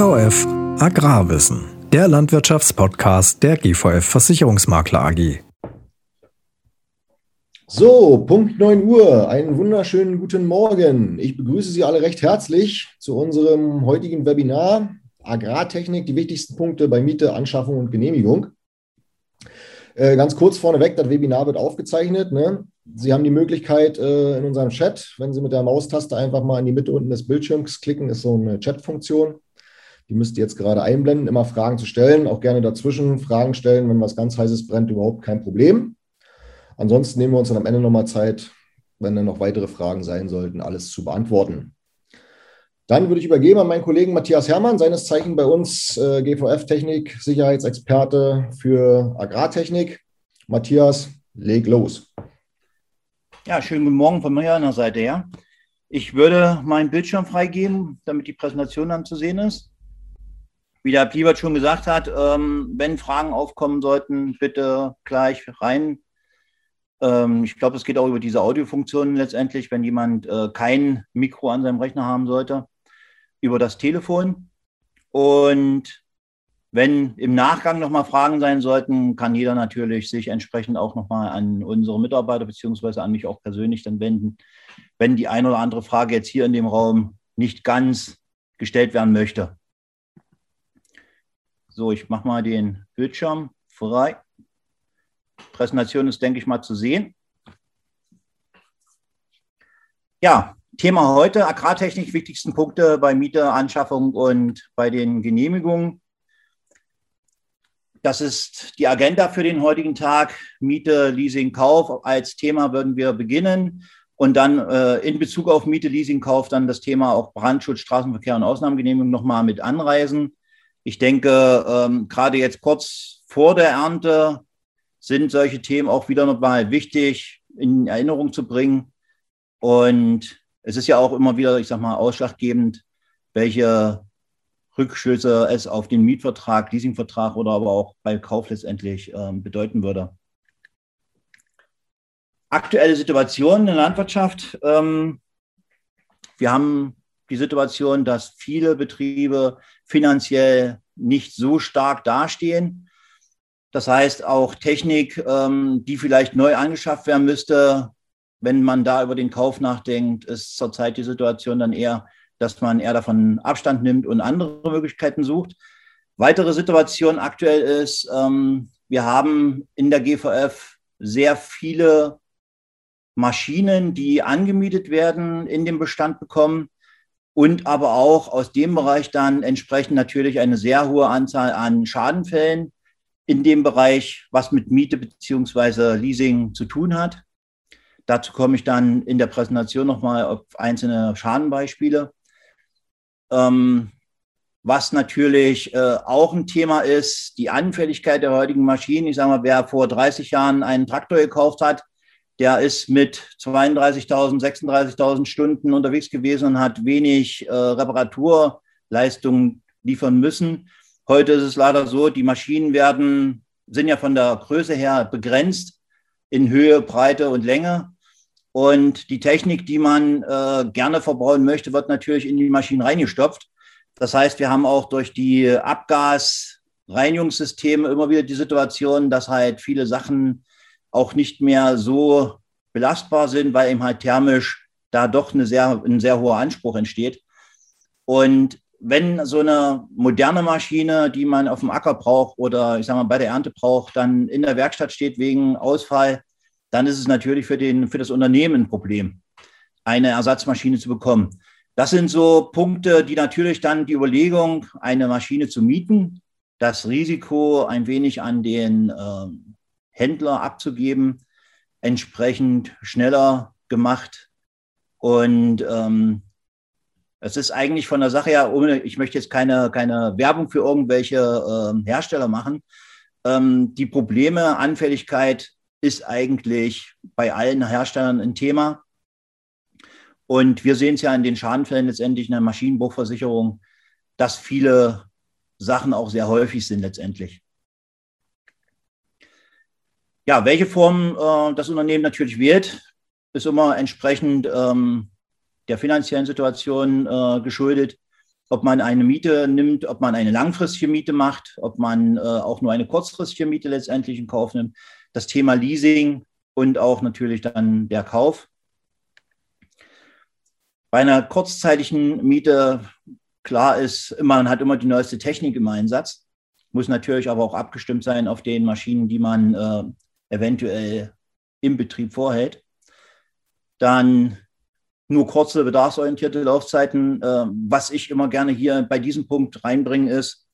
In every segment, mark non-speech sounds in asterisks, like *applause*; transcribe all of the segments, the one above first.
GVF Agrarwissen, der Landwirtschaftspodcast der GVF Versicherungsmakler AG. So, Punkt 9 Uhr. Einen wunderschönen guten Morgen. Ich begrüße Sie alle recht herzlich zu unserem heutigen Webinar Agrartechnik, die wichtigsten Punkte bei Miete, Anschaffung und Genehmigung. Äh, ganz kurz vorneweg, das Webinar wird aufgezeichnet. Ne? Sie haben die Möglichkeit äh, in unserem Chat, wenn Sie mit der Maustaste einfach mal in die Mitte unten des Bildschirms klicken, ist so eine Chat-Funktion. Die müsst ihr jetzt gerade einblenden, immer Fragen zu stellen, auch gerne dazwischen Fragen stellen, wenn was ganz heißes brennt, überhaupt kein Problem. Ansonsten nehmen wir uns dann am Ende nochmal Zeit, wenn dann noch weitere Fragen sein sollten, alles zu beantworten. Dann würde ich übergeben an meinen Kollegen Matthias Herrmann, seines Zeichen bei uns äh, GVF-Technik, Sicherheitsexperte für Agrartechnik. Matthias, leg los. Ja, schönen guten Morgen von meiner Seite her. Ich würde meinen Bildschirm freigeben, damit die Präsentation dann zu sehen ist. Wie der Pliebert schon gesagt hat, ähm, wenn Fragen aufkommen sollten, bitte gleich rein. Ähm, ich glaube, es geht auch über diese Audiofunktion letztendlich, wenn jemand äh, kein Mikro an seinem Rechner haben sollte über das Telefon. Und wenn im Nachgang nochmal Fragen sein sollten, kann jeder natürlich sich entsprechend auch nochmal an unsere Mitarbeiter beziehungsweise an mich auch persönlich dann wenden, wenn die eine oder andere Frage jetzt hier in dem Raum nicht ganz gestellt werden möchte. So, ich mache mal den Bildschirm frei. Präsentation ist, denke ich mal, zu sehen. Ja, Thema heute, Agrartechnik, wichtigsten Punkte bei Miete, Anschaffung und bei den Genehmigungen. Das ist die Agenda für den heutigen Tag. Miete, Leasing, Kauf. Als Thema würden wir beginnen und dann äh, in Bezug auf Miete, Leasing, Kauf dann das Thema auch Brandschutz, Straßenverkehr und Ausnahmegenehmigung nochmal mit anreisen. Ich denke, ähm, gerade jetzt kurz vor der Ernte sind solche Themen auch wieder nochmal wichtig in Erinnerung zu bringen. Und es ist ja auch immer wieder, ich sag mal, ausschlaggebend, welche Rückschlüsse es auf den Mietvertrag, Leasingvertrag oder aber auch bei Kauf letztendlich ähm, bedeuten würde. Aktuelle Situation in der Landwirtschaft. Ähm, wir haben die Situation, dass viele Betriebe finanziell nicht so stark dastehen. Das heißt, auch Technik, ähm, die vielleicht neu angeschafft werden müsste, wenn man da über den Kauf nachdenkt, ist zurzeit die Situation dann eher, dass man eher davon Abstand nimmt und andere Möglichkeiten sucht. Weitere Situation aktuell ist, ähm, wir haben in der GVF sehr viele Maschinen, die angemietet werden, in dem Bestand bekommen und aber auch aus dem Bereich dann entsprechend natürlich eine sehr hohe Anzahl an Schadenfällen in dem Bereich, was mit Miete beziehungsweise Leasing zu tun hat. Dazu komme ich dann in der Präsentation nochmal auf einzelne Schadenbeispiele. Ähm, was natürlich äh, auch ein Thema ist, die Anfälligkeit der heutigen Maschinen. Ich sage mal, wer vor 30 Jahren einen Traktor gekauft hat, der ist mit 32.000, 36.000 Stunden unterwegs gewesen und hat wenig äh, Reparaturleistungen liefern müssen. Heute ist es leider so, die Maschinen werden, sind ja von der Größe her begrenzt in Höhe, Breite und Länge. Und die Technik, die man äh, gerne verbauen möchte, wird natürlich in die Maschinen reingestopft. Das heißt, wir haben auch durch die Abgasreinigungssysteme immer wieder die Situation, dass halt viele Sachen auch nicht mehr so belastbar sind, weil eben halt thermisch da doch eine sehr, ein sehr hoher Anspruch entsteht. Und wenn so eine moderne Maschine, die man auf dem Acker braucht oder ich sage mal bei der Ernte braucht, dann in der Werkstatt steht wegen Ausfall, dann ist es natürlich für, den, für das Unternehmen ein Problem, eine Ersatzmaschine zu bekommen. Das sind so Punkte, die natürlich dann die Überlegung, eine Maschine zu mieten, das Risiko ein wenig an den äh, Händler abzugeben, entsprechend schneller gemacht. Und ähm, es ist eigentlich von der Sache her, ohne, ich möchte jetzt keine, keine Werbung für irgendwelche äh, Hersteller machen. Ähm, die Probleme, Anfälligkeit ist eigentlich bei allen Herstellern ein Thema. Und wir sehen es ja in den Schadenfällen letztendlich in der Maschinenbruchversicherung, dass viele Sachen auch sehr häufig sind letztendlich. Ja, welche Form äh, das Unternehmen natürlich wählt, ist immer entsprechend ähm, der finanziellen Situation äh, geschuldet. ob man eine Miete nimmt, ob man eine langfristige Miete macht, ob man äh, auch nur eine kurzfristige Miete letztendlich in Kauf nimmt. Das Thema Leasing und auch natürlich dann der Kauf. Bei einer kurzzeitigen Miete, klar ist, man hat immer die neueste Technik im Einsatz, muss natürlich aber auch abgestimmt sein auf den Maschinen, die man äh, eventuell im Betrieb vorhält. Dann nur kurze bedarfsorientierte Laufzeiten. Äh, was ich immer gerne hier bei diesem Punkt reinbringe, ist,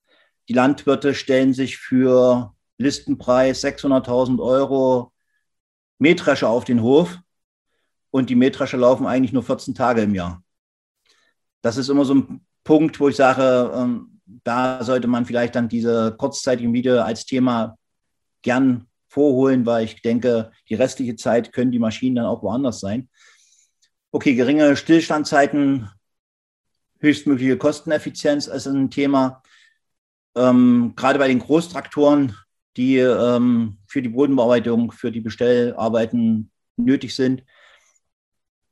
die Landwirte stellen sich für Listenpreis 600.000 Euro Mähdrescher auf den Hof und die Mähdrescher laufen eigentlich nur 14 Tage im Jahr. Das ist immer so ein Punkt, wo ich sage, ähm, da sollte man vielleicht dann diese kurzzeitige Miete als Thema gern vorholen, weil ich denke, die restliche Zeit können die Maschinen dann auch woanders sein. Okay, geringe Stillstandzeiten, höchstmögliche Kosteneffizienz ist ein Thema. Ähm, gerade bei den Großtraktoren, die ähm, für die Bodenbearbeitung, für die Bestellarbeiten nötig sind,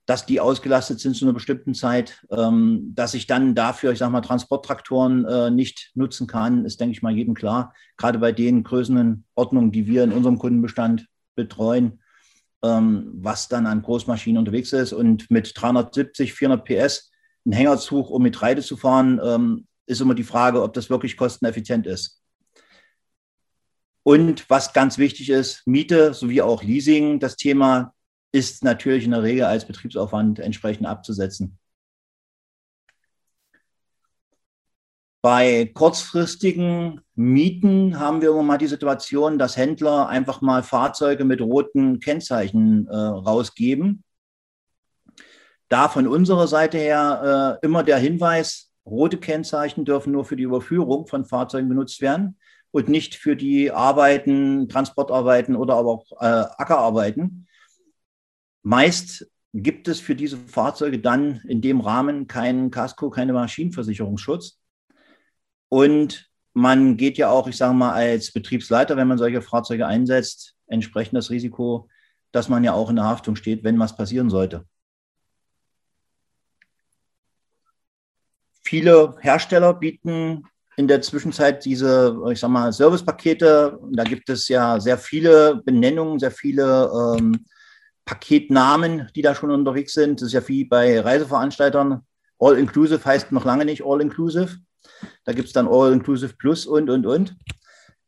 dass die ausgelastet sind zu einer bestimmten Zeit, ähm, dass ich dann dafür, ich sage mal, Transporttraktoren äh, nicht nutzen kann, ist, denke ich mal, jedem klar. Gerade bei den Größenordnungen, die wir in unserem Kundenbestand betreuen, ähm, was dann an Großmaschinen unterwegs ist. Und mit 370, 400 PS einen Hängerzug, um mit Reite zu fahren, ähm, ist immer die Frage, ob das wirklich kosteneffizient ist. Und was ganz wichtig ist, Miete sowie auch Leasing, das Thema ist natürlich in der Regel als Betriebsaufwand entsprechend abzusetzen. Bei kurzfristigen Mieten haben wir immer mal die Situation, dass Händler einfach mal Fahrzeuge mit roten Kennzeichen äh, rausgeben. Da von unserer Seite her äh, immer der Hinweis, rote Kennzeichen dürfen nur für die Überführung von Fahrzeugen benutzt werden und nicht für die Arbeiten, Transportarbeiten oder aber auch äh, Ackerarbeiten. Meist gibt es für diese Fahrzeuge dann in dem Rahmen keinen Casco, keine Maschinenversicherungsschutz. Und man geht ja auch, ich sage mal, als Betriebsleiter, wenn man solche Fahrzeuge einsetzt, entsprechend das Risiko, dass man ja auch in der Haftung steht, wenn was passieren sollte. Viele Hersteller bieten in der Zwischenzeit diese, ich sag mal, Servicepakete. Da gibt es ja sehr viele Benennungen, sehr viele ähm, Paketnamen, die da schon unterwegs sind. Das ist ja wie bei Reiseveranstaltern. All-Inclusive heißt noch lange nicht All-Inclusive. Da gibt es dann All-Inclusive Plus und, und, und.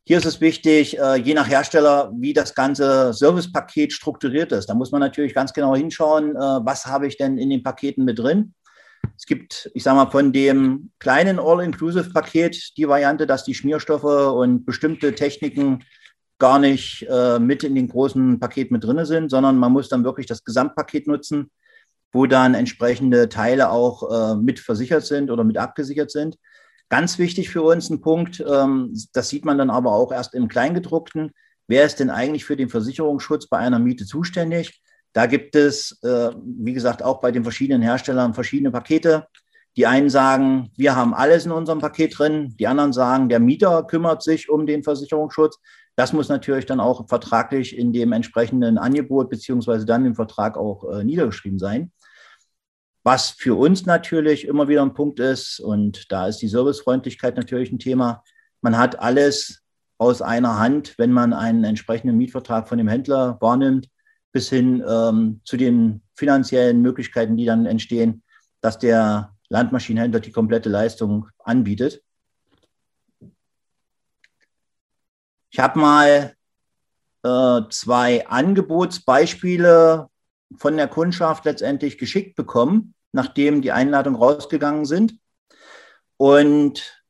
Hier ist es wichtig, äh, je nach Hersteller, wie das ganze Servicepaket strukturiert ist. Da muss man natürlich ganz genau hinschauen, äh, was habe ich denn in den Paketen mit drin. Es gibt, ich sage mal, von dem kleinen All-Inclusive-Paket die Variante, dass die Schmierstoffe und bestimmte Techniken gar nicht äh, mit in den großen Paket mit drin sind, sondern man muss dann wirklich das Gesamtpaket nutzen, wo dann entsprechende Teile auch äh, mit versichert sind oder mit abgesichert sind. Ganz wichtig für uns ein Punkt, ähm, das sieht man dann aber auch erst im Kleingedruckten. Wer ist denn eigentlich für den Versicherungsschutz bei einer Miete zuständig? Da gibt es, äh, wie gesagt, auch bei den verschiedenen Herstellern verschiedene Pakete. Die einen sagen, wir haben alles in unserem Paket drin. Die anderen sagen, der Mieter kümmert sich um den Versicherungsschutz. Das muss natürlich dann auch vertraglich in dem entsprechenden Angebot beziehungsweise dann im Vertrag auch äh, niedergeschrieben sein. Was für uns natürlich immer wieder ein Punkt ist, und da ist die Servicefreundlichkeit natürlich ein Thema, man hat alles aus einer Hand, wenn man einen entsprechenden Mietvertrag von dem Händler wahrnimmt, bis hin ähm, zu den finanziellen Möglichkeiten, die dann entstehen, dass der Landmaschinenhändler die komplette Leistung anbietet. Ich habe mal äh, zwei Angebotsbeispiele von der Kundschaft letztendlich geschickt bekommen nachdem die Einladungen rausgegangen sind. Und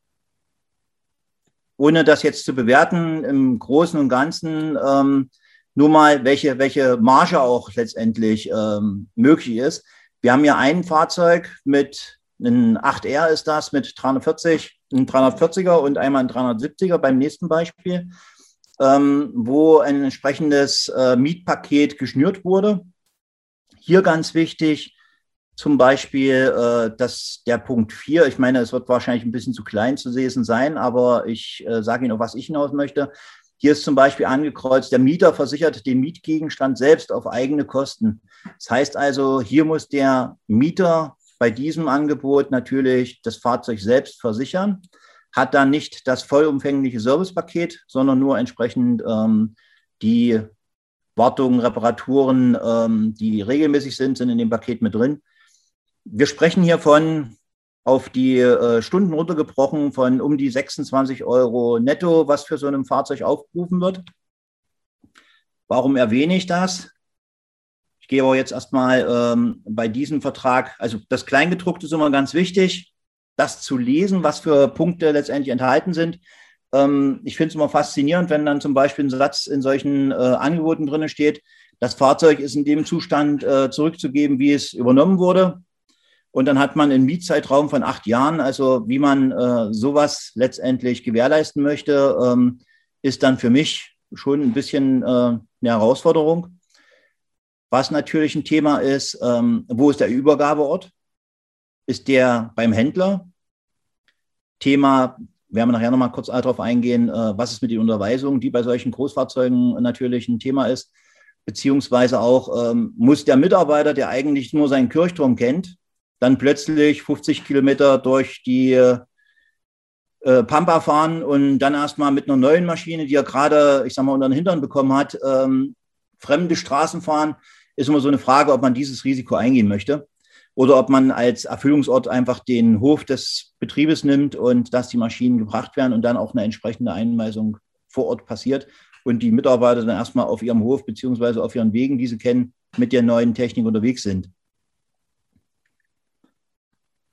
ohne das jetzt zu bewerten, im Großen und Ganzen ähm, nur mal, welche, welche Marge auch letztendlich ähm, möglich ist. Wir haben hier ein Fahrzeug mit einem 8R ist das mit 340, ein 340er und einmal ein 370er beim nächsten Beispiel, ähm, wo ein entsprechendes äh, Mietpaket geschnürt wurde. Hier ganz wichtig, zum Beispiel, äh, dass der Punkt 4, ich meine, es wird wahrscheinlich ein bisschen zu klein zu lesen sein, aber ich äh, sage Ihnen auch, was ich hinaus möchte. Hier ist zum Beispiel angekreuzt, der Mieter versichert den Mietgegenstand selbst auf eigene Kosten. Das heißt also, hier muss der Mieter bei diesem Angebot natürlich das Fahrzeug selbst versichern, hat dann nicht das vollumfängliche Servicepaket, sondern nur entsprechend ähm, die Wartungen, Reparaturen, ähm, die regelmäßig sind, sind in dem Paket mit drin. Wir sprechen hier von auf die äh, Stunden runtergebrochen von um die 26 Euro netto, was für so einem Fahrzeug aufgerufen wird. Warum erwähne ich das? Ich gehe aber jetzt erstmal ähm, bei diesem Vertrag, also das Kleingedruckte ist immer ganz wichtig, das zu lesen, was für Punkte letztendlich enthalten sind. Ähm, ich finde es immer faszinierend, wenn dann zum Beispiel ein Satz in solchen äh, Angeboten drin steht, das Fahrzeug ist in dem Zustand äh, zurückzugeben, wie es übernommen wurde. Und dann hat man einen Mietzeitraum von acht Jahren. Also wie man äh, sowas letztendlich gewährleisten möchte, ähm, ist dann für mich schon ein bisschen äh, eine Herausforderung. Was natürlich ein Thema ist, ähm, wo ist der Übergabeort? Ist der beim Händler? Thema, werden wir nachher nochmal kurz darauf eingehen, äh, was ist mit den Unterweisungen, die bei solchen Großfahrzeugen natürlich ein Thema ist. Beziehungsweise auch, ähm, muss der Mitarbeiter, der eigentlich nur seinen Kirchturm kennt, dann plötzlich 50 Kilometer durch die äh, Pampa fahren und dann erstmal mit einer neuen Maschine, die er gerade, ich sag mal, unter den Hintern bekommen hat, ähm, fremde Straßen fahren, ist immer so eine Frage, ob man dieses Risiko eingehen möchte oder ob man als Erfüllungsort einfach den Hof des Betriebes nimmt und dass die Maschinen gebracht werden und dann auch eine entsprechende Einweisung vor Ort passiert und die Mitarbeiter dann erstmal auf ihrem Hof beziehungsweise auf ihren Wegen, die sie kennen, mit der neuen Technik unterwegs sind.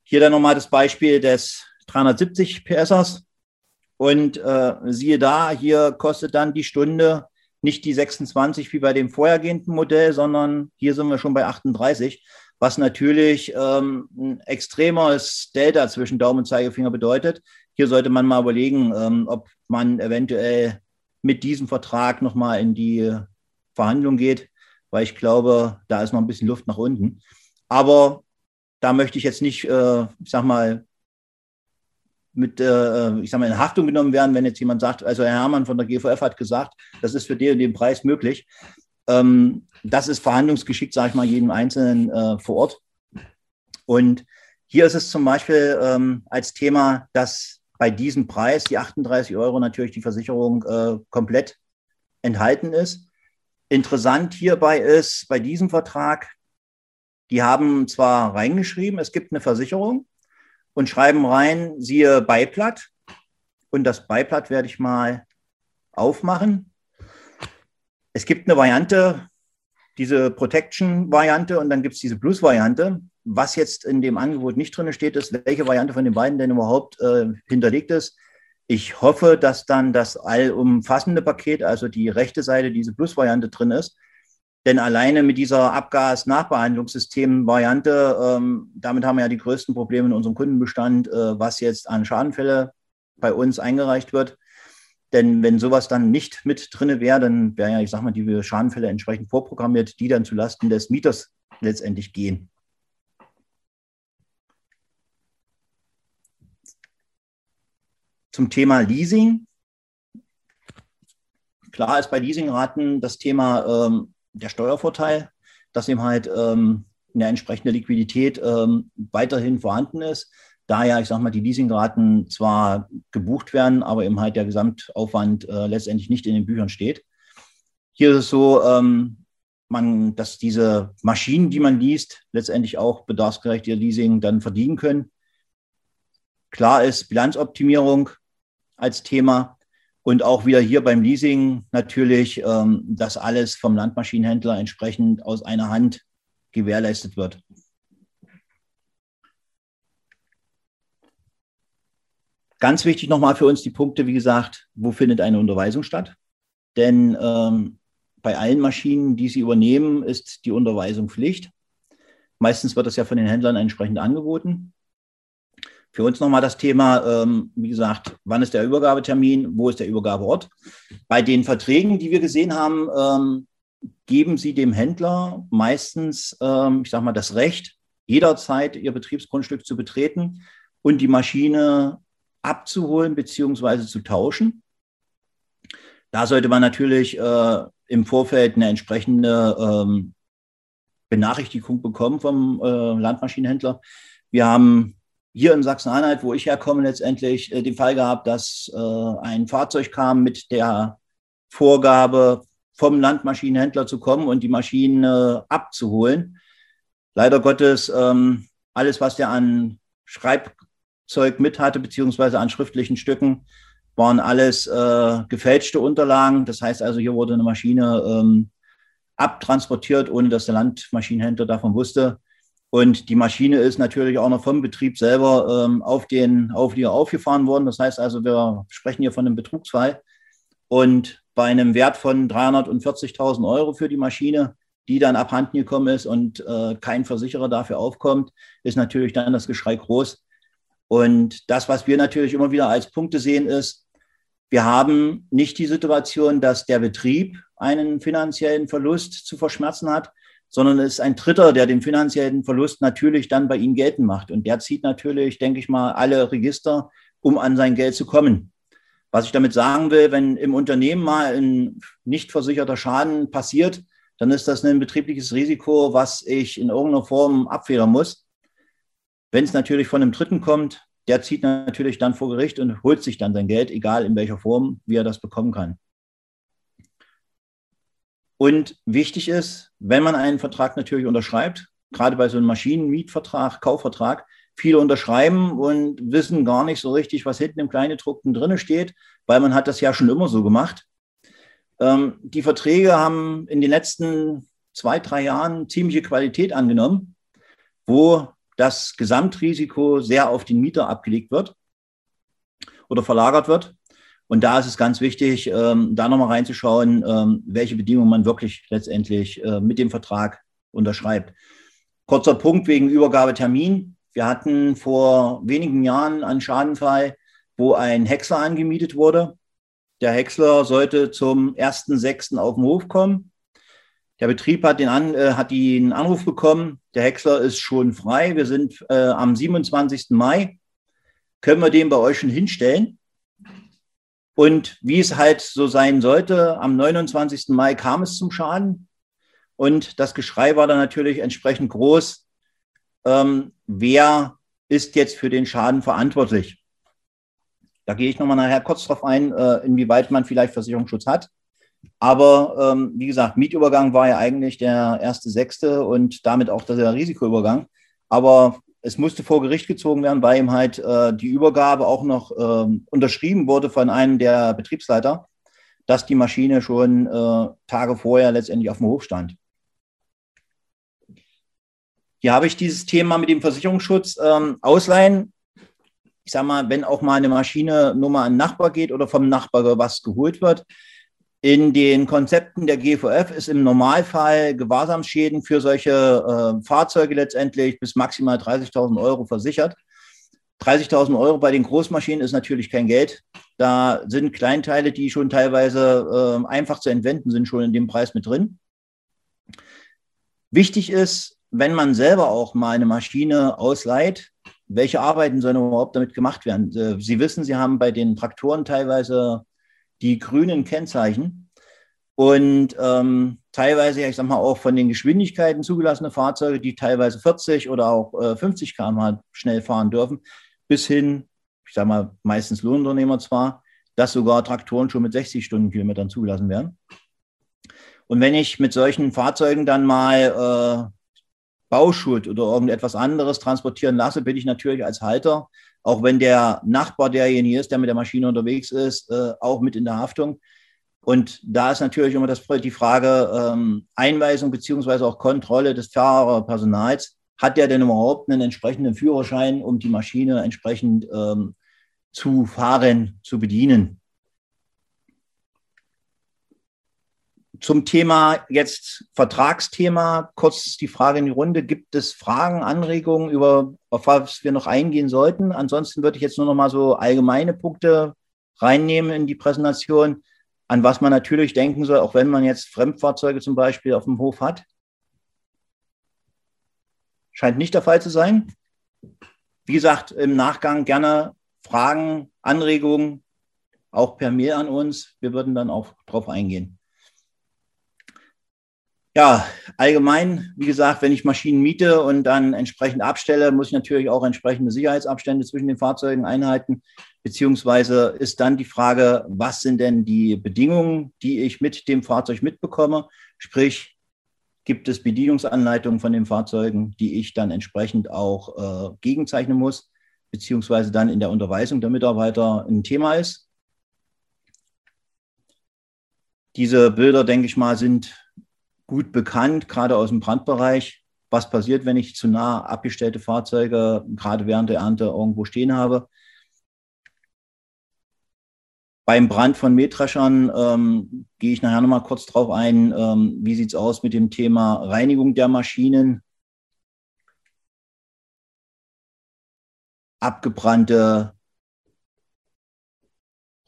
Hier dann nochmal das Beispiel des 370 PSers. Und äh, siehe da, hier kostet dann die Stunde nicht die 26 wie bei dem vorhergehenden Modell, sondern hier sind wir schon bei 38, was natürlich ähm, ein extremes Delta zwischen Daumen und Zeigefinger bedeutet. Hier sollte man mal überlegen, ähm, ob man eventuell mit diesem Vertrag nochmal in die Verhandlung geht, weil ich glaube, da ist noch ein bisschen Luft nach unten. Aber da möchte ich jetzt nicht, äh, ich sag mal, mit, äh, ich sag mal, in Haftung genommen werden, wenn jetzt jemand sagt, also Herr Hermann von der GVF hat gesagt, das ist für den und den Preis möglich. Ähm, das ist Verhandlungsgeschick, sage ich mal, jedem Einzelnen äh, vor Ort. Und hier ist es zum Beispiel ähm, als Thema, dass bei diesem Preis, die 38 Euro, natürlich die Versicherung äh, komplett enthalten ist. Interessant hierbei ist, bei diesem Vertrag, die haben zwar reingeschrieben, es gibt eine Versicherung und schreiben rein, siehe Beiblatt. Und das Beiblatt werde ich mal aufmachen. Es gibt eine Variante, diese Protection-Variante und dann gibt es diese Plus-Variante. Was jetzt in dem Angebot nicht drin steht, ist, welche Variante von den beiden denn überhaupt äh, hinterlegt ist. Ich hoffe, dass dann das allumfassende Paket, also die rechte Seite, diese Plus-Variante drin ist. Denn alleine mit dieser Abgas-Nachbehandlungssystem-Variante, ähm, damit haben wir ja die größten Probleme in unserem Kundenbestand, äh, was jetzt an Schadenfälle bei uns eingereicht wird. Denn wenn sowas dann nicht mit drin wäre, dann wären ja, ich sag mal, die Schadenfälle entsprechend vorprogrammiert, die dann zulasten des Mieters letztendlich gehen. Zum Thema Leasing. Klar ist bei Leasingraten das Thema ähm, der Steuervorteil, dass eben halt ähm, eine entsprechende Liquidität ähm, weiterhin vorhanden ist. Da ja, ich sag mal, die Leasingraten zwar gebucht werden, aber eben halt der Gesamtaufwand äh, letztendlich nicht in den Büchern steht. Hier ist es so, ähm, man, dass diese Maschinen, die man liest, letztendlich auch bedarfsgerecht ihr Leasing dann verdienen können. Klar ist Bilanzoptimierung als Thema. Und auch wieder hier beim Leasing natürlich, ähm, dass alles vom Landmaschinenhändler entsprechend aus einer Hand gewährleistet wird. Ganz wichtig nochmal für uns die Punkte, wie gesagt, wo findet eine Unterweisung statt? Denn ähm, bei allen Maschinen, die Sie übernehmen, ist die Unterweisung Pflicht. Meistens wird das ja von den Händlern entsprechend angeboten. Für uns nochmal das Thema, ähm, wie gesagt, wann ist der Übergabetermin, wo ist der Übergabeort? Bei den Verträgen, die wir gesehen haben, ähm, geben Sie dem Händler meistens, ähm, ich sage mal, das Recht, jederzeit Ihr Betriebsgrundstück zu betreten und die Maschine abzuholen bzw. zu tauschen. Da sollte man natürlich äh, im Vorfeld eine entsprechende ähm, Benachrichtigung bekommen vom äh, Landmaschinenhändler. Wir haben hier in Sachsen-Anhalt, wo ich herkomme, letztendlich äh, den Fall gehabt, dass äh, ein Fahrzeug kam mit der Vorgabe, vom Landmaschinenhändler zu kommen und die Maschine abzuholen. Leider Gottes, ähm, alles, was der an Schreibzeug mit hatte, beziehungsweise an schriftlichen Stücken, waren alles äh, gefälschte Unterlagen. Das heißt also, hier wurde eine Maschine ähm, abtransportiert, ohne dass der Landmaschinenhändler davon wusste. Und die Maschine ist natürlich auch noch vom Betrieb selber ähm, auf den Auflieger aufgefahren worden. Das heißt also, wir sprechen hier von einem Betrugsfall. Und bei einem Wert von 340.000 Euro für die Maschine, die dann abhanden gekommen ist und äh, kein Versicherer dafür aufkommt, ist natürlich dann das Geschrei groß. Und das, was wir natürlich immer wieder als Punkte sehen, ist, wir haben nicht die Situation, dass der Betrieb einen finanziellen Verlust zu verschmerzen hat, sondern es ist ein Dritter, der den finanziellen Verlust natürlich dann bei Ihnen geltend macht. Und der zieht natürlich, denke ich mal, alle Register, um an sein Geld zu kommen. Was ich damit sagen will, wenn im Unternehmen mal ein nicht versicherter Schaden passiert, dann ist das ein betriebliches Risiko, was ich in irgendeiner Form abfedern muss. Wenn es natürlich von einem Dritten kommt, der zieht natürlich dann vor Gericht und holt sich dann sein Geld, egal in welcher Form, wie er das bekommen kann. Und wichtig ist, wenn man einen Vertrag natürlich unterschreibt, gerade bei so einem Maschinenmietvertrag, Kaufvertrag, viele unterschreiben und wissen gar nicht so richtig, was hinten im Kleingedruckten drin steht, weil man hat das ja schon immer so gemacht. Ähm, die Verträge haben in den letzten zwei, drei Jahren ziemliche Qualität angenommen, wo das Gesamtrisiko sehr auf den Mieter abgelegt wird oder verlagert wird. Und da ist es ganz wichtig, ähm, da nochmal reinzuschauen, ähm, welche Bedingungen man wirklich letztendlich äh, mit dem Vertrag unterschreibt. Kurzer Punkt wegen Übergabetermin. Wir hatten vor wenigen Jahren einen Schadenfall, wo ein Häcksler angemietet wurde. Der Häcksler sollte zum 1.6. auf den Hof kommen. Der Betrieb hat den, An, äh, hat den Anruf bekommen, der Häcksler ist schon frei. Wir sind äh, am 27. Mai. Können wir den bei euch schon hinstellen? Und wie es halt so sein sollte, am 29. Mai kam es zum Schaden. Und das Geschrei war dann natürlich entsprechend groß. Ähm, wer ist jetzt für den Schaden verantwortlich? Da gehe ich nochmal nachher kurz drauf ein, äh, inwieweit man vielleicht Versicherungsschutz hat. Aber ähm, wie gesagt, Mietübergang war ja eigentlich der erste Sechste und damit auch der Risikoübergang. Aber es musste vor Gericht gezogen werden, weil ihm halt äh, die Übergabe auch noch äh, unterschrieben wurde von einem der Betriebsleiter, dass die Maschine schon äh, Tage vorher letztendlich auf dem Hof stand. Hier habe ich dieses Thema mit dem Versicherungsschutz ähm, ausleihen. Ich sage mal, wenn auch mal eine Maschine nur mal an den Nachbar geht oder vom Nachbar was geholt wird, in den Konzepten der GVF ist im Normalfall Gewahrsamsschäden für solche äh, Fahrzeuge letztendlich bis maximal 30.000 Euro versichert. 30.000 Euro bei den Großmaschinen ist natürlich kein Geld. Da sind Kleinteile, die schon teilweise äh, einfach zu entwenden sind, schon in dem Preis mit drin. Wichtig ist, wenn man selber auch mal eine Maschine ausleiht, welche Arbeiten sollen überhaupt damit gemacht werden? Äh, Sie wissen, Sie haben bei den Traktoren teilweise die grünen Kennzeichen. Und ähm, teilweise, ich sag mal, auch von den Geschwindigkeiten zugelassene Fahrzeuge, die teilweise 40 oder auch äh, 50 km/h schnell fahren dürfen, bis hin, ich sag mal, meistens Lohnunternehmer zwar, dass sogar Traktoren schon mit 60 Stundenkilometern zugelassen werden. Und wenn ich mit solchen Fahrzeugen dann mal Bauschutt oder irgendetwas anderes transportieren lasse, bin ich natürlich als Halter auch wenn der Nachbar derjenige ist, der mit der Maschine unterwegs ist, äh, auch mit in der Haftung. Und da ist natürlich immer das, die Frage ähm, Einweisung beziehungsweise auch Kontrolle des Fahrerpersonals. Hat der denn überhaupt einen entsprechenden Führerschein, um die Maschine entsprechend ähm, zu fahren, zu bedienen? Zum Thema jetzt Vertragsthema, kurz die Frage in die Runde. Gibt es Fragen, Anregungen, über, auf was wir noch eingehen sollten? Ansonsten würde ich jetzt nur noch mal so allgemeine Punkte reinnehmen in die Präsentation, an was man natürlich denken soll, auch wenn man jetzt Fremdfahrzeuge zum Beispiel auf dem Hof hat. Scheint nicht der Fall zu sein. Wie gesagt, im Nachgang gerne Fragen, Anregungen, auch per Mail an uns. Wir würden dann auch darauf eingehen. Ja, allgemein, wie gesagt, wenn ich Maschinen miete und dann entsprechend abstelle, muss ich natürlich auch entsprechende Sicherheitsabstände zwischen den Fahrzeugen einhalten. Beziehungsweise ist dann die Frage, was sind denn die Bedingungen, die ich mit dem Fahrzeug mitbekomme? Sprich, gibt es Bedienungsanleitungen von den Fahrzeugen, die ich dann entsprechend auch äh, gegenzeichnen muss, beziehungsweise dann in der Unterweisung der Mitarbeiter ein Thema ist. Diese Bilder, denke ich mal, sind gut bekannt, gerade aus dem Brandbereich. Was passiert, wenn ich zu nah abgestellte Fahrzeuge gerade während der Ernte irgendwo stehen habe? Beim Brand von Mähdreschern ähm, gehe ich nachher nochmal kurz drauf ein. Ähm, wie sieht es aus mit dem Thema Reinigung der Maschinen? Abgebrannte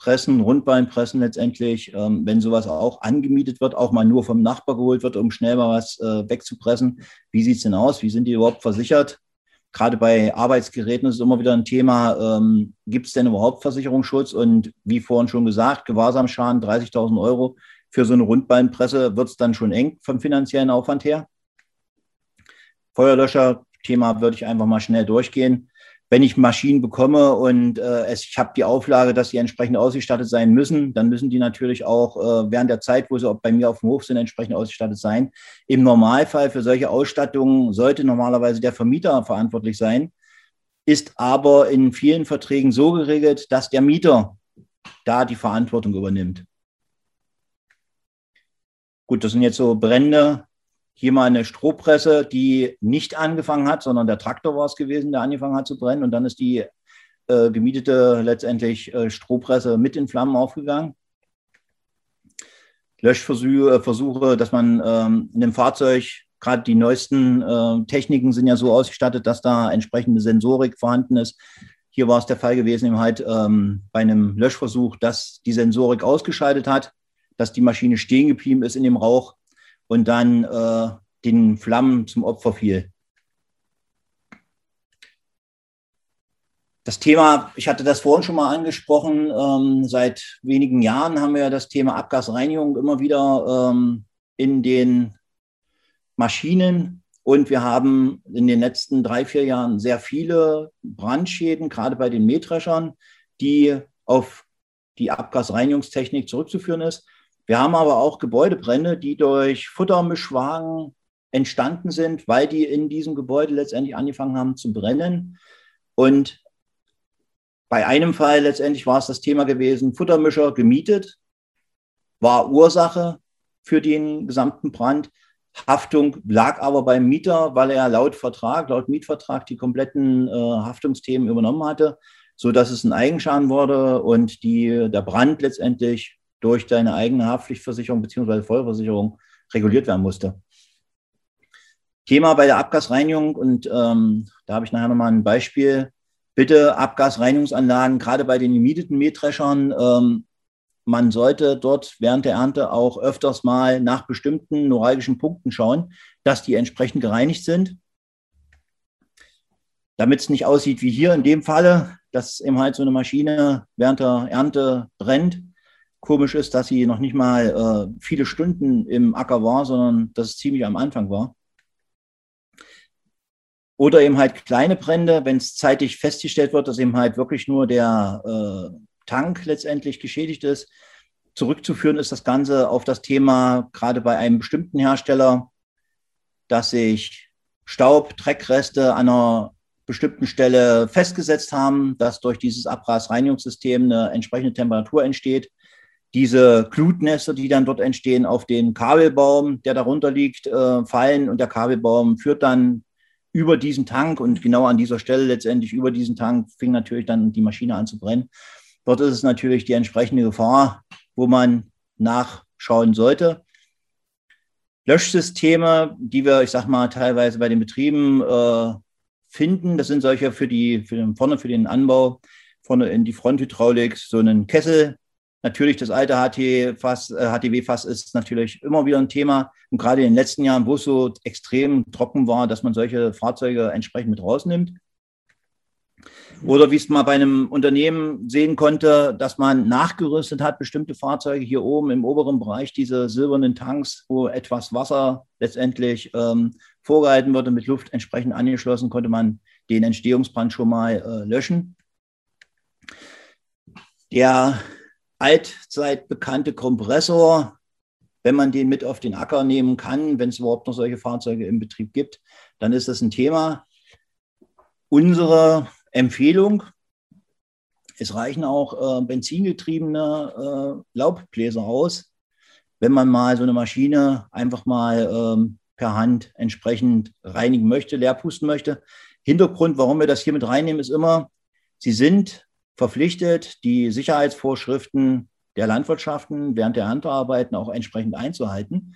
Pressen, Rundbeinpressen letztendlich, ähm, wenn sowas auch angemietet wird, auch mal nur vom Nachbar geholt wird, um schnell mal was äh, wegzupressen. Wie sieht es denn aus? Wie sind die überhaupt versichert? gerade bei Arbeitsgeräten ist es immer wieder ein Thema, ähm, gibt es denn überhaupt Versicherungsschutz? Und wie vorhin schon gesagt, Gewahrsamschaden 30.000 Euro für so eine Rundbeinpresse wird es dann schon eng vom finanziellen Aufwand her. Feuerlöscher-Thema würde ich einfach mal schnell durchgehen wenn ich Maschinen bekomme und äh, es, ich habe die Auflage, dass sie entsprechend ausgestattet sein müssen, dann müssen die natürlich auch äh, während der Zeit, wo sie bei mir auf dem Hof sind, entsprechend ausgestattet sein. Im Normalfall für solche Ausstattungen sollte normalerweise der Vermieter verantwortlich sein, ist aber in vielen Verträgen so geregelt, dass der Mieter da die Verantwortung übernimmt. Gut, das sind jetzt so Brände, hier mal eine Strohpresse, die nicht angefangen hat, sondern der Traktor war es gewesen, der angefangen hat zu brennen. Und dann ist die äh, gemietete letztendlich äh, Strohpresse mit in Flammen aufgegangen. Löschversuche, äh, dass man ähm, in dem Fahrzeug, gerade die neuesten äh, Techniken sind ja so ausgestattet, dass da entsprechende Sensorik vorhanden ist. Hier war es der Fall gewesen, eben halt ähm, bei einem Löschversuch, dass die Sensorik ausgeschaltet hat, dass die Maschine stehen geblieben ist in dem Rauch und dann äh, den Flammen zum Opfer fiel. Das Thema, ich hatte das vorhin schon mal angesprochen, ähm, seit wenigen Jahren haben wir das Thema Abgasreinigung immer wieder ähm, in den Maschinen. Und wir haben in den letzten drei, vier Jahren sehr viele Brandschäden, gerade bei den Mähdreschern, die auf die Abgasreinigungstechnik zurückzuführen ist. Wir haben aber auch Gebäudebrände, die durch Futtermischwagen entstanden sind, weil die in diesem Gebäude letztendlich angefangen haben zu brennen. Und bei einem Fall letztendlich war es das Thema gewesen, Futtermischer gemietet, war Ursache für den gesamten Brand. Haftung lag aber beim Mieter, weil er laut Vertrag, laut Mietvertrag die kompletten äh, Haftungsthemen übernommen hatte, so dass es ein Eigenschaden wurde und die, der Brand letztendlich durch deine eigene Haftpflichtversicherung bzw. Vollversicherung reguliert werden musste. Thema bei der Abgasreinigung und ähm, da habe ich nachher nochmal ein Beispiel. Bitte Abgasreinigungsanlagen, gerade bei den gemieteten Mähdreschern, ähm, man sollte dort während der Ernte auch öfters mal nach bestimmten neuralgischen Punkten schauen, dass die entsprechend gereinigt sind. Damit es nicht aussieht wie hier in dem Falle, dass eben halt so eine Maschine während der Ernte brennt Komisch ist, dass sie noch nicht mal äh, viele Stunden im Acker war, sondern dass es ziemlich am Anfang war. Oder eben halt kleine Brände, wenn es zeitig festgestellt wird, dass eben halt wirklich nur der äh, Tank letztendlich geschädigt ist. Zurückzuführen ist das Ganze auf das Thema, gerade bei einem bestimmten Hersteller, dass sich Staub, Dreckreste an einer bestimmten Stelle festgesetzt haben, dass durch dieses Abgasreinigungssystem eine entsprechende Temperatur entsteht, diese Glutnester, die dann dort entstehen, auf den Kabelbaum, der darunter liegt, äh, fallen und der Kabelbaum führt dann über diesen Tank und genau an dieser Stelle letztendlich über diesen Tank fing natürlich dann die Maschine an zu brennen. Dort ist es natürlich die entsprechende Gefahr, wo man nachschauen sollte. Löschsysteme, die wir, ich sag mal, teilweise bei den Betrieben äh, finden, das sind solche für die, für den, vorne für den Anbau, vorne in die Fronthydraulik, so einen Kessel, Natürlich, das alte HT-Fass, äh, HTW-Fass ist natürlich immer wieder ein Thema. Und gerade in den letzten Jahren, wo es so extrem trocken war, dass man solche Fahrzeuge entsprechend mit rausnimmt. Oder wie es mal bei einem Unternehmen sehen konnte, dass man nachgerüstet hat, bestimmte Fahrzeuge hier oben im oberen Bereich, diese silbernen Tanks, wo etwas Wasser letztendlich ähm, vorgehalten wurde, mit Luft entsprechend angeschlossen, konnte man den Entstehungsbrand schon mal äh, löschen. Der allzeit bekannte Kompressor, wenn man den mit auf den Acker nehmen kann, wenn es überhaupt noch solche Fahrzeuge im Betrieb gibt, dann ist das ein Thema. Unsere Empfehlung, es reichen auch äh, benzingetriebene äh, Laubbläser aus, wenn man mal so eine Maschine einfach mal ähm, per Hand entsprechend reinigen möchte, leer pusten möchte. Hintergrund, warum wir das hier mit reinnehmen, ist immer, sie sind verpflichtet, die Sicherheitsvorschriften der Landwirtschaften während der Erntearbeiten auch entsprechend einzuhalten.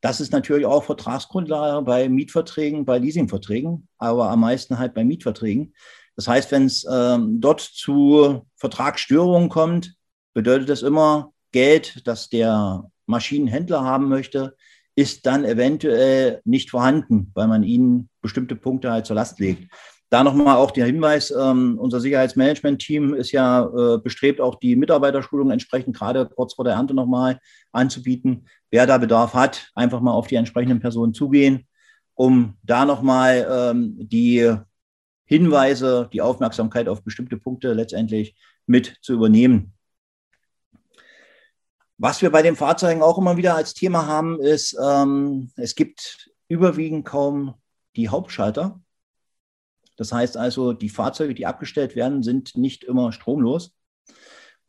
Das ist natürlich auch Vertragsgrundlage bei Mietverträgen, bei Leasingverträgen, aber am meisten halt bei Mietverträgen. Das heißt, wenn es ähm, dort zu Vertragsstörungen kommt, bedeutet das immer Geld, das der Maschinenhändler haben möchte, ist dann eventuell nicht vorhanden, weil man ihnen bestimmte Punkte halt zur Last legt. Da nochmal auch der Hinweis, ähm, unser Sicherheitsmanagement-Team ist ja äh, bestrebt, auch die Mitarbeiterschulung entsprechend gerade kurz vor der Ernte nochmal anzubieten. Wer da Bedarf hat, einfach mal auf die entsprechenden Personen zugehen, um da nochmal ähm, die Hinweise, die Aufmerksamkeit auf bestimmte Punkte letztendlich mit zu übernehmen. Was wir bei den Fahrzeugen auch immer wieder als Thema haben, ist, ähm, es gibt überwiegend kaum die Hauptschalter. Das heißt also, die Fahrzeuge, die abgestellt werden, sind nicht immer stromlos.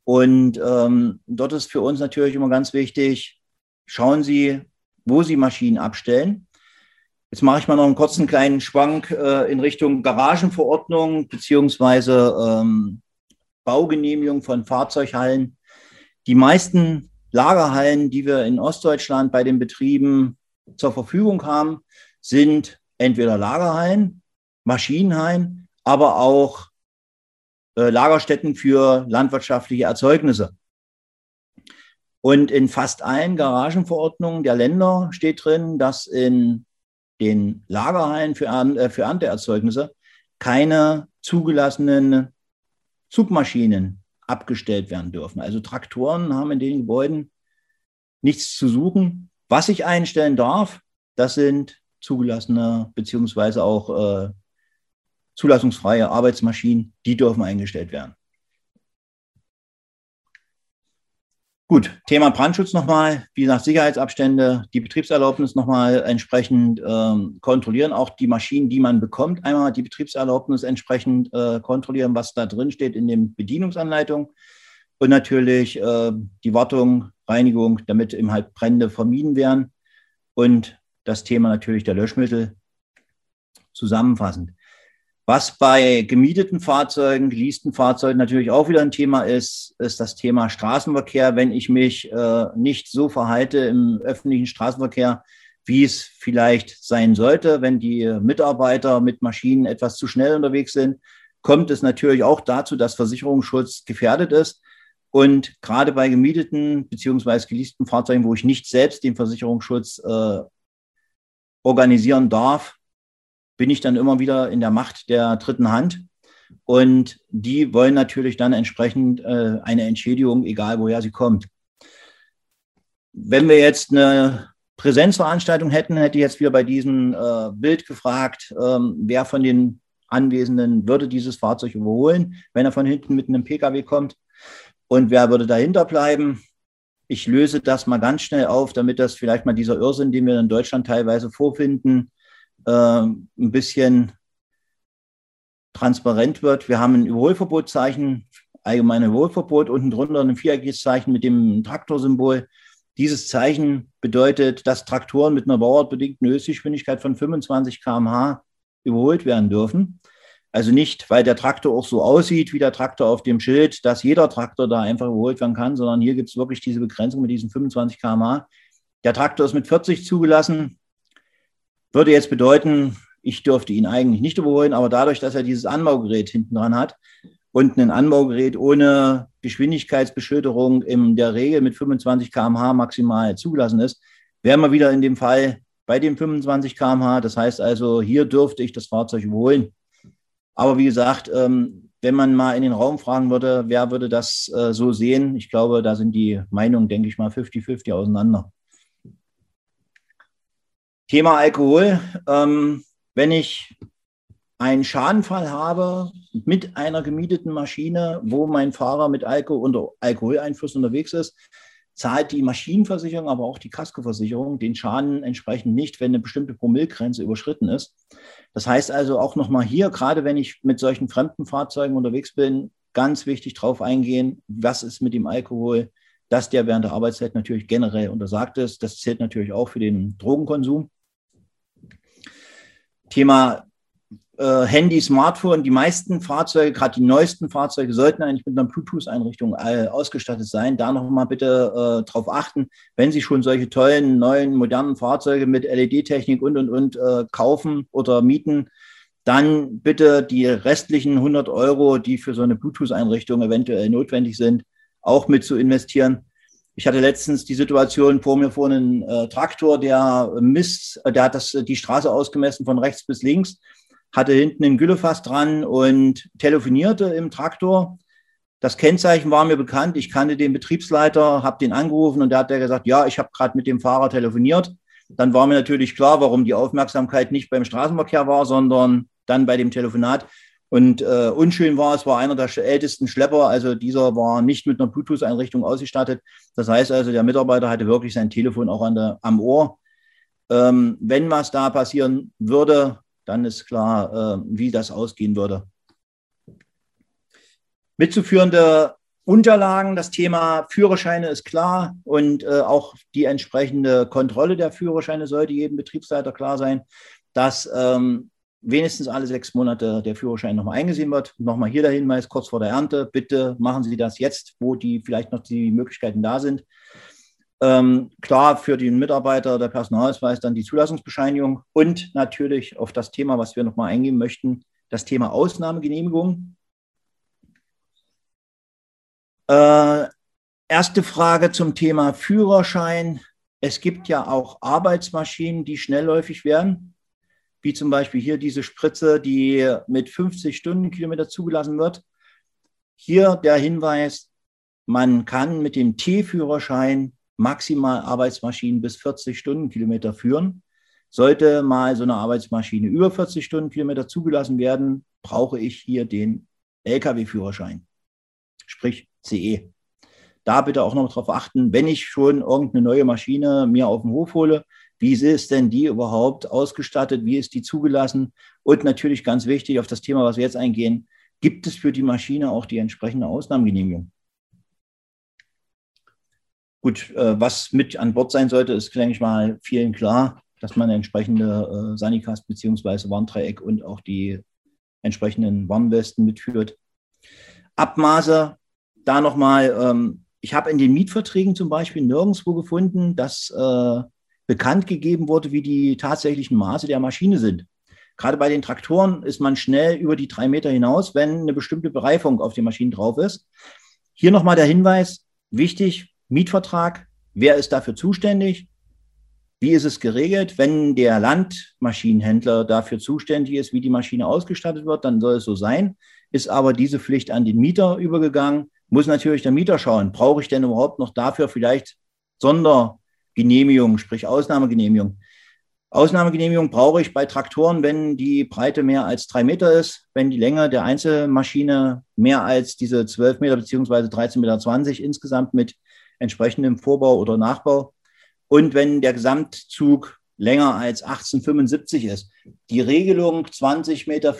Und ähm, dort ist für uns natürlich immer ganz wichtig, schauen Sie, wo Sie Maschinen abstellen. Jetzt mache ich mal noch einen kurzen kleinen Schwank äh, in Richtung Garagenverordnung beziehungsweise ähm, Baugenehmigung von Fahrzeughallen. Die meisten Lagerhallen, die wir in Ostdeutschland bei den Betrieben zur Verfügung haben, sind entweder Lagerhallen, Maschinenhallen, aber auch äh, Lagerstätten für landwirtschaftliche Erzeugnisse. Und in fast allen Garagenverordnungen der Länder steht drin, dass in den Lagerhallen für, äh, für Ernteerzeugnisse keine zugelassenen Zugmaschinen abgestellt werden dürfen. Also Traktoren haben in den Gebäuden nichts zu suchen. Was ich einstellen darf, das sind zugelassene beziehungsweise auch äh, zulassungsfreie Arbeitsmaschinen, die dürfen eingestellt werden. Gut, Thema Brandschutz nochmal, wie gesagt, Sicherheitsabstände, die Betriebserlaubnis nochmal entsprechend ähm, kontrollieren, auch die Maschinen, die man bekommt, einmal die Betriebserlaubnis entsprechend äh, kontrollieren, was da drin steht in den Bedienungsanleitungen. Und natürlich äh, die Wartung, Reinigung, damit eben halt Brände vermieden werden. Und das Thema natürlich der Löschmittel. Zusammenfassend. Was bei gemieteten Fahrzeugen, geleasten Fahrzeugen natürlich auch wieder ein Thema ist, ist das Thema Straßenverkehr. Wenn ich mich äh, nicht so verhalte im öffentlichen Straßenverkehr, wie es vielleicht sein sollte, wenn die Mitarbeiter mit Maschinen etwas zu schnell unterwegs sind, kommt es natürlich auch dazu, dass Versicherungsschutz gefährdet ist. Und gerade bei gemieteten beziehungsweise geleasten Fahrzeugen, wo ich nicht selbst den Versicherungsschutz äh, organisieren darf, bin ich dann immer wieder in der Macht der dritten Hand. Und die wollen natürlich dann entsprechend äh, eine Entschädigung, egal woher sie kommt. Wenn wir jetzt eine Präsenzveranstaltung hätten, hätte ich jetzt wieder bei diesem äh, Bild gefragt, ähm, wer von den Anwesenden würde dieses Fahrzeug überholen, wenn er von hinten mit einem Pkw kommt und wer würde dahinter bleiben. Ich löse das mal ganz schnell auf, damit das vielleicht mal dieser Irrsinn, den wir in Deutschland teilweise vorfinden, ein bisschen transparent wird. Wir haben ein Überholverbotszeichen, allgemeine Überholverbot, unten drunter ein viereckiges Zeichen mit dem Traktorsymbol. Dieses Zeichen bedeutet, dass Traktoren mit einer bauartbedingten Höchstgeschwindigkeit von 25 km/h überholt werden dürfen. Also nicht, weil der Traktor auch so aussieht wie der Traktor auf dem Schild, dass jeder Traktor da einfach überholt werden kann, sondern hier gibt es wirklich diese Begrenzung mit diesen 25 km/h. Der Traktor ist mit 40 zugelassen. Würde jetzt bedeuten, ich dürfte ihn eigentlich nicht überholen, aber dadurch, dass er dieses Anbaugerät hinten dran hat und ein Anbaugerät ohne Geschwindigkeitsbeschilderung in der Regel mit 25 km/h maximal zugelassen ist, wären wir wieder in dem Fall bei den 25 km/h. Das heißt also, hier dürfte ich das Fahrzeug überholen. Aber wie gesagt, ähm, wenn man mal in den Raum fragen würde, wer würde das äh, so sehen, ich glaube, da sind die Meinungen, denke ich mal, 50-50 auseinander. Thema Alkohol. Ähm, wenn ich einen Schadenfall habe mit einer gemieteten Maschine, wo mein Fahrer mit Alkohol unter Alkoholeinfluss unterwegs ist, zahlt die Maschinenversicherung, aber auch die Kaskoversicherung den Schaden entsprechend nicht, wenn eine bestimmte Promillgrenze überschritten ist. Das heißt also auch nochmal hier, gerade wenn ich mit solchen fremden Fahrzeugen unterwegs bin, ganz wichtig drauf eingehen, was ist mit dem Alkohol, dass der während der Arbeitszeit natürlich generell untersagt ist. Das zählt natürlich auch für den Drogenkonsum. Thema äh, Handy, Smartphone. Die meisten Fahrzeuge, gerade die neuesten Fahrzeuge, sollten eigentlich mit einer Bluetooth-Einrichtung äh, ausgestattet sein. Da nochmal bitte äh, drauf achten, wenn Sie schon solche tollen, neuen, modernen Fahrzeuge mit LED-Technik und, und, und äh, kaufen oder mieten, dann bitte die restlichen 100 Euro, die für so eine Bluetooth-Einrichtung eventuell notwendig sind, auch mit zu investieren. Ich hatte letztens die Situation vor mir vor einem äh, Traktor, der misst, der hat das, die Straße ausgemessen von rechts bis links hatte hinten ein Güllefass dran und telefonierte im Traktor. Das Kennzeichen war mir bekannt. Ich kannte den Betriebsleiter, habe den angerufen und da hat er gesagt, ja, ich habe gerade mit dem Fahrer telefoniert. Dann war mir natürlich klar, warum die Aufmerksamkeit nicht beim Straßenverkehr war, sondern dann bei dem Telefonat. Und äh, unschön war, es war einer der ältesten Schlepper, also dieser war nicht mit einer Bluetooth-Einrichtung ausgestattet. Das heißt also, der Mitarbeiter hatte wirklich sein Telefon auch an der, am Ohr. Ähm, wenn was da passieren würde, dann ist klar, äh, wie das ausgehen würde. Mitzuführende Unterlagen, das Thema Führerscheine ist klar und äh, auch die entsprechende Kontrolle der Führerscheine sollte jedem Betriebsleiter klar sein, dass ähm, wenigstens alle sechs Monate der Führerschein nochmal eingesehen wird. Nochmal hier der Hinweis, kurz vor der Ernte, bitte machen Sie das jetzt, wo die vielleicht noch die Möglichkeiten da sind. Ähm, klar, für den Mitarbeiter der Personalausweis dann die Zulassungsbescheinigung und natürlich auf das Thema, was wir nochmal eingehen möchten, das Thema Ausnahmegenehmigung. Äh, erste Frage zum Thema Führerschein. Es gibt ja auch Arbeitsmaschinen, die schnellläufig werden, wie zum Beispiel hier diese Spritze, die mit 50 Stundenkilometer zugelassen wird. Hier der Hinweis, man kann mit dem T-Führerschein maximal Arbeitsmaschinen bis 40 Stundenkilometer führen. Sollte mal so eine Arbeitsmaschine über 40 Stundenkilometer zugelassen werden, brauche ich hier den Lkw-Führerschein, sprich CE. Da bitte auch noch darauf achten, wenn ich schon irgendeine neue Maschine mir auf den Hof hole, wie ist denn die überhaupt ausgestattet? Wie ist die zugelassen? Und natürlich ganz wichtig auf das Thema, was wir jetzt eingehen, gibt es für die Maschine auch die entsprechende Ausnahmegenehmigung? Gut, äh, was mit an Bord sein sollte, ist, denke ich mal, vielen klar, dass man entsprechende äh, Sanicast bzw. Warndreieck und auch die entsprechenden Warnwesten mitführt. Abmaße, da nochmal, ähm, ich habe in den Mietverträgen zum Beispiel nirgendwo gefunden, dass äh, bekannt gegeben wurde, wie die tatsächlichen Maße der Maschine sind. Gerade bei den Traktoren ist man schnell über die drei Meter hinaus, wenn eine bestimmte Bereifung auf den Maschinen drauf ist. Hier nochmal der Hinweis, wichtig, Mietvertrag, wer ist dafür zuständig? Wie ist es geregelt? Wenn der Landmaschinenhändler dafür zuständig ist, wie die Maschine ausgestattet wird, dann soll es so sein. Ist aber diese Pflicht an den Mieter übergegangen, muss natürlich der Mieter schauen, brauche ich denn überhaupt noch dafür vielleicht Sondergenehmigung, sprich Ausnahmegenehmigung? Ausnahmegenehmigung brauche ich bei Traktoren, wenn die Breite mehr als drei Meter ist, wenn die Länge der Einzelmaschine mehr als diese 12 Meter beziehungsweise 13,20 Meter insgesamt mit entsprechendem Vorbau oder Nachbau. Und wenn der Gesamtzug länger als 1875 ist. Die Regelung 20,50 Meter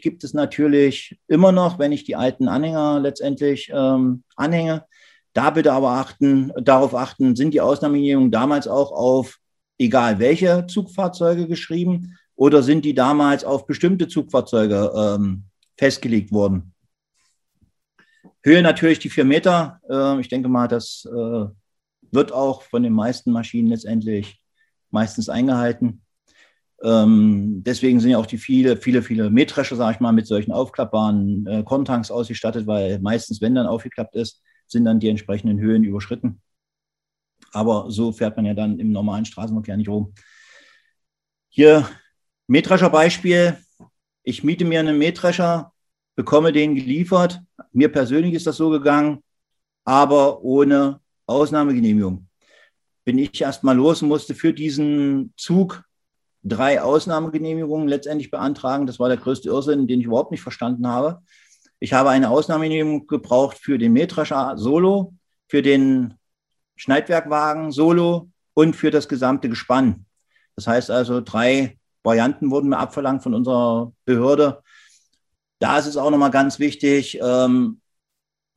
gibt es natürlich immer noch, wenn ich die alten Anhänger letztendlich ähm, anhänge. Da bitte aber achten, darauf achten, sind die Ausnahmegenehmigungen damals auch auf egal welche Zugfahrzeuge geschrieben oder sind die damals auf bestimmte Zugfahrzeuge ähm, festgelegt worden? Höhe natürlich die vier Meter. Äh, ich denke mal, das äh, wird auch von den meisten Maschinen letztendlich meistens eingehalten. Ähm, deswegen sind ja auch die viele, viele, viele Mähdrescher, sage ich mal, mit solchen aufklappbaren äh, Kontanks ausgestattet, weil meistens, wenn dann aufgeklappt ist, sind dann die entsprechenden Höhen überschritten. Aber so fährt man ja dann im normalen Straßenverkehr nicht rum. Hier Mähdrescher-Beispiel. ich miete mir einen Mähdrescher, bekomme den geliefert. Mir persönlich ist das so gegangen, aber ohne Ausnahmegenehmigung. Bin ich erstmal los und musste für diesen Zug drei Ausnahmegenehmigungen letztendlich beantragen. Das war der größte Irrsinn, den ich überhaupt nicht verstanden habe. Ich habe eine Ausnahmegenehmigung gebraucht für den Mähdrescher Solo, für den Schneidwerkwagen Solo und für das gesamte Gespann. Das heißt also, drei Varianten wurden mir abverlangt von unserer Behörde. Da ist es auch nochmal ganz wichtig, ähm,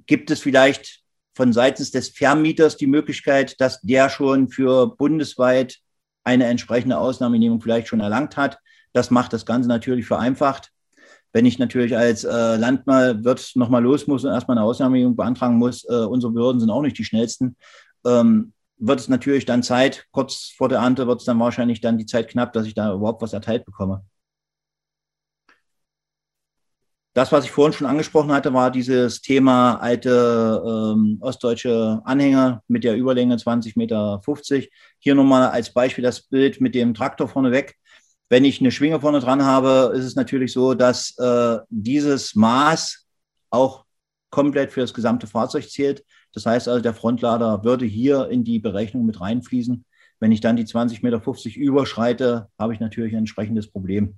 gibt es vielleicht von seitens des Vermieters die Möglichkeit, dass der schon für bundesweit eine entsprechende Ausnahmenehmung vielleicht schon erlangt hat. Das macht das Ganze natürlich vereinfacht. Wenn ich natürlich als äh, Landwirt nochmal los muss und erstmal eine Ausnahmegenehmigung beantragen muss, äh, unsere Behörden sind auch nicht die schnellsten, ähm, wird es natürlich dann Zeit, kurz vor der Ernte wird es dann wahrscheinlich dann die Zeit knapp, dass ich da überhaupt was erteilt bekomme. Das, was ich vorhin schon angesprochen hatte, war dieses Thema alte ähm, ostdeutsche Anhänger mit der Überlänge 20,50 Meter. Hier nochmal als Beispiel das Bild mit dem Traktor vorneweg. Wenn ich eine Schwinge vorne dran habe, ist es natürlich so, dass äh, dieses Maß auch komplett für das gesamte Fahrzeug zählt. Das heißt also, der Frontlader würde hier in die Berechnung mit reinfließen. Wenn ich dann die 20,50 Meter überschreite, habe ich natürlich ein entsprechendes Problem.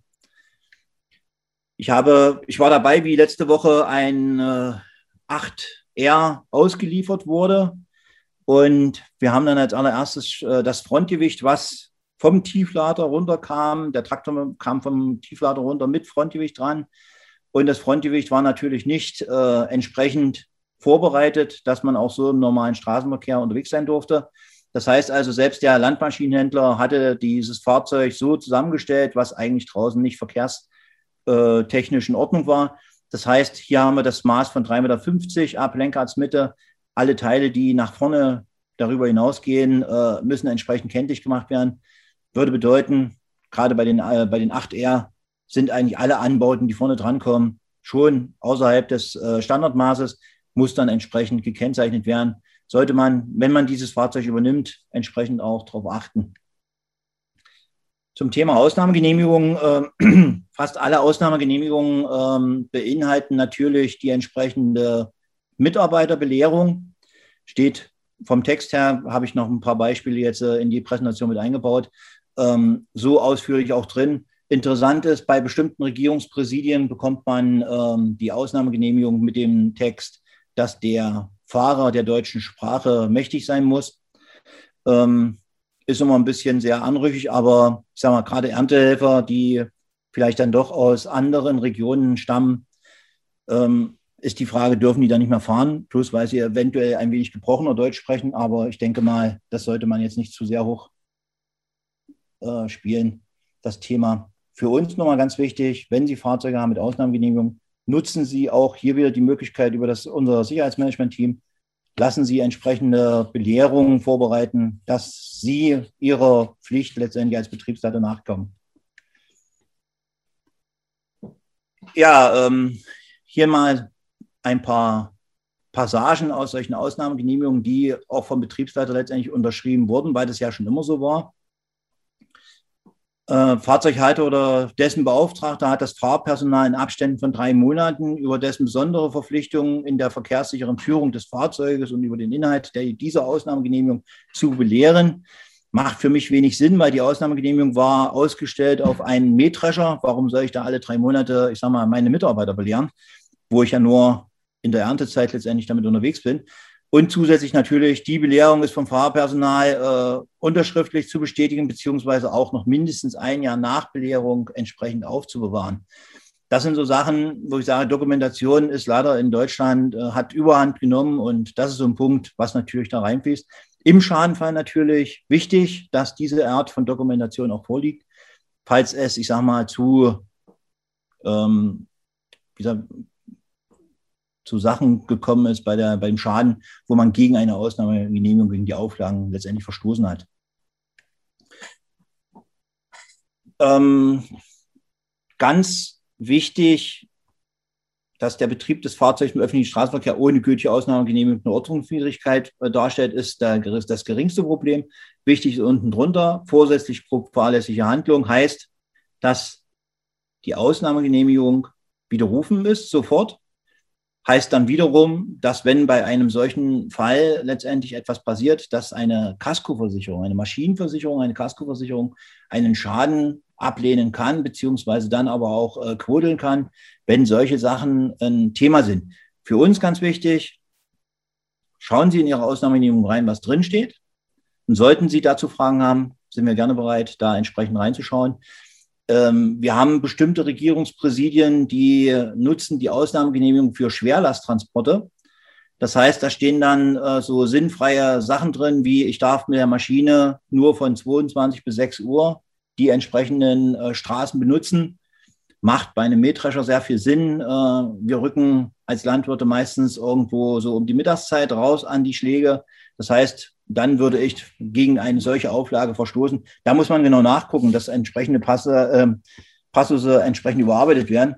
Ich habe, ich war dabei, wie letzte Woche ein äh, 8R ausgeliefert wurde. Und wir haben dann als allererstes äh, das Frontgewicht, was vom Tieflader runterkam. Der Traktor kam vom Tieflader runter mit Frontgewicht dran. Und das Frontgewicht war natürlich nicht äh, entsprechend vorbereitet, dass man auch so im normalen Straßenverkehr unterwegs sein durfte. Das heißt also, selbst der Landmaschinenhändler hatte dieses Fahrzeug so zusammengestellt, was eigentlich draußen nicht verkehrstechnisch in Ordnung war. Das heißt, hier haben wir das Maß von 3,50 Meter ab Lenkradsmitte. Alle Teile, die nach vorne darüber hinausgehen, äh, müssen entsprechend kenntlich gemacht werden. Würde bedeuten, gerade bei den, äh, bei den 8R sind eigentlich alle Anbauten, die vorne drankommen, schon außerhalb des äh, Standardmaßes, muss dann entsprechend gekennzeichnet werden. Sollte man, wenn man dieses Fahrzeug übernimmt, entsprechend auch darauf achten. Zum Thema Ausnahmegenehmigungen. Äh, *clears throat* fast alle Ausnahmegenehmigungen äh, beinhalten natürlich die entsprechende Mitarbeiterbelehrung. Steht vom Text her, habe ich noch ein paar Beispiele jetzt äh, in die Präsentation mit eingebaut, ähm, so ausführlich auch drin. Interessant ist, bei bestimmten Regierungspräsidien bekommt man ähm, die Ausnahmegenehmigung mit dem Text, dass der Fahrer der deutschen Sprache mächtig sein muss. Ähm, ist immer ein bisschen sehr anrüchig, aber ich sage mal, gerade Erntehelfer, die vielleicht dann doch aus anderen Regionen stammen, ähm, ist die Frage, dürfen die da nicht mehr fahren? Plus, weil sie eventuell ein wenig gebrochener Deutsch sprechen, aber ich denke mal, das sollte man jetzt nicht zu sehr hoch äh, spielen, das Thema. Für uns nochmal ganz wichtig, wenn Sie Fahrzeuge haben mit Ausnahmegenehmigung, nutzen Sie auch hier wieder die Möglichkeit über das, unser Sicherheitsmanagement-Team, lassen Sie entsprechende Belehrungen vorbereiten, dass Sie Ihrer Pflicht letztendlich als Betriebsleiter nachkommen. Ja, ähm, hier mal ein paar Passagen aus solchen Ausnahmegenehmigungen, die auch vom Betriebsleiter letztendlich unterschrieben wurden, weil das ja schon immer so war äh, Fahrzeughalter oder dessen Beauftragter hat das Fahrpersonal in Abständen von drei Monaten über dessen besondere Verpflichtungen in der verkehrssicheren Führung des Fahrzeuges und über den Inhalt der, dieser Ausnahmegenehmigung zu belehren. Macht für mich wenig Sinn, weil die Ausnahmegenehmigung war ausgestellt auf einen Mähdrescher. Warum soll ich da alle drei Monate, ich sage mal, meine Mitarbeiter belehren, wo ich ja nur in der Erntezeit letztendlich damit unterwegs bin? Und zusätzlich natürlich, die Belehrung ist vom Fahrpersonal äh, unterschriftlich zu bestätigen, beziehungsweise auch noch mindestens ein Jahr nach Belehrung entsprechend aufzubewahren. Das sind so Sachen, wo ich sage, Dokumentation ist leider in Deutschland, äh, hat Überhand genommen und das ist so ein Punkt, was natürlich da reinfließt. Im Schadenfall natürlich wichtig, dass diese Art von Dokumentation auch vorliegt, falls es, ich sage mal, zu ähm, wie gesagt, zu Sachen gekommen ist bei der, beim Schaden, wo man gegen eine Ausnahmegenehmigung, gegen die Auflagen letztendlich verstoßen hat. Ähm, ganz wichtig, dass der Betrieb des Fahrzeugs im öffentlichen Straßenverkehr ohne gültige Ausnahmegenehmigung eine Ordnungswidrigkeit äh, darstellt, ist der, das geringste Problem. Wichtig ist unten drunter, vorsätzlich fahrlässige Handlung heißt, dass die Ausnahmegenehmigung widerrufen ist, sofort. Heißt dann wiederum, dass wenn bei einem solchen Fall letztendlich etwas passiert, dass eine Kaskoversicherung, eine Maschinenversicherung, eine Kaskoversicherung einen Schaden ablehnen kann, beziehungsweise dann aber auch äh, quodeln kann, wenn solche Sachen ein Thema sind. Für uns ganz wichtig, schauen Sie in Ihre Ausnahmegenehmigung rein, was drinsteht. Und sollten Sie dazu Fragen haben, sind wir gerne bereit, da entsprechend reinzuschauen. Ähm, wir haben bestimmte Regierungspräsidien, die nutzen die Ausnahmegenehmigung für Schwerlasttransporte. Das heißt, da stehen dann äh, so sinnfreie Sachen drin, wie ich darf mit der Maschine nur von 22 bis 6 Uhr die entsprechenden äh, Straßen benutzen. Macht bei einem Mähdrescher sehr viel Sinn. Äh, wir rücken als Landwirte meistens irgendwo so um die Mittagszeit raus an die Schläge. Das heißt, dann würde ich gegen eine solche Auflage verstoßen. Da muss man genau nachgucken, dass entsprechende Passe, äh, Passusse entsprechend überarbeitet werden.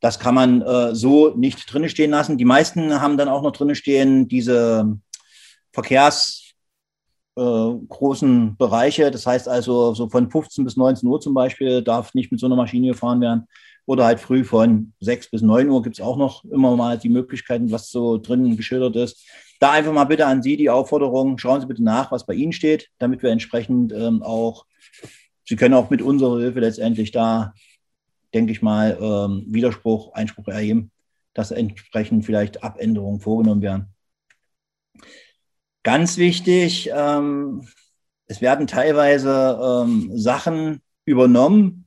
Das kann man äh, so nicht drinne stehen lassen. Die meisten haben dann auch noch drinne stehen diese Verkehrs äh, großen Bereiche. Das heißt also, so von 15 bis 19 Uhr zum Beispiel darf nicht mit so einer Maschine gefahren werden. Oder halt früh von 6 bis 9 Uhr gibt es auch noch immer mal die Möglichkeiten, was so drinnen geschildert ist. Da einfach mal bitte an Sie die Aufforderung, schauen Sie bitte nach, was bei Ihnen steht, damit wir entsprechend ähm, auch, Sie können auch mit unserer Hilfe letztendlich da, denke ich mal, ähm, Widerspruch, Einspruch erheben, dass entsprechend vielleicht Abänderungen vorgenommen werden. Ganz wichtig, ähm, es werden teilweise ähm, Sachen übernommen,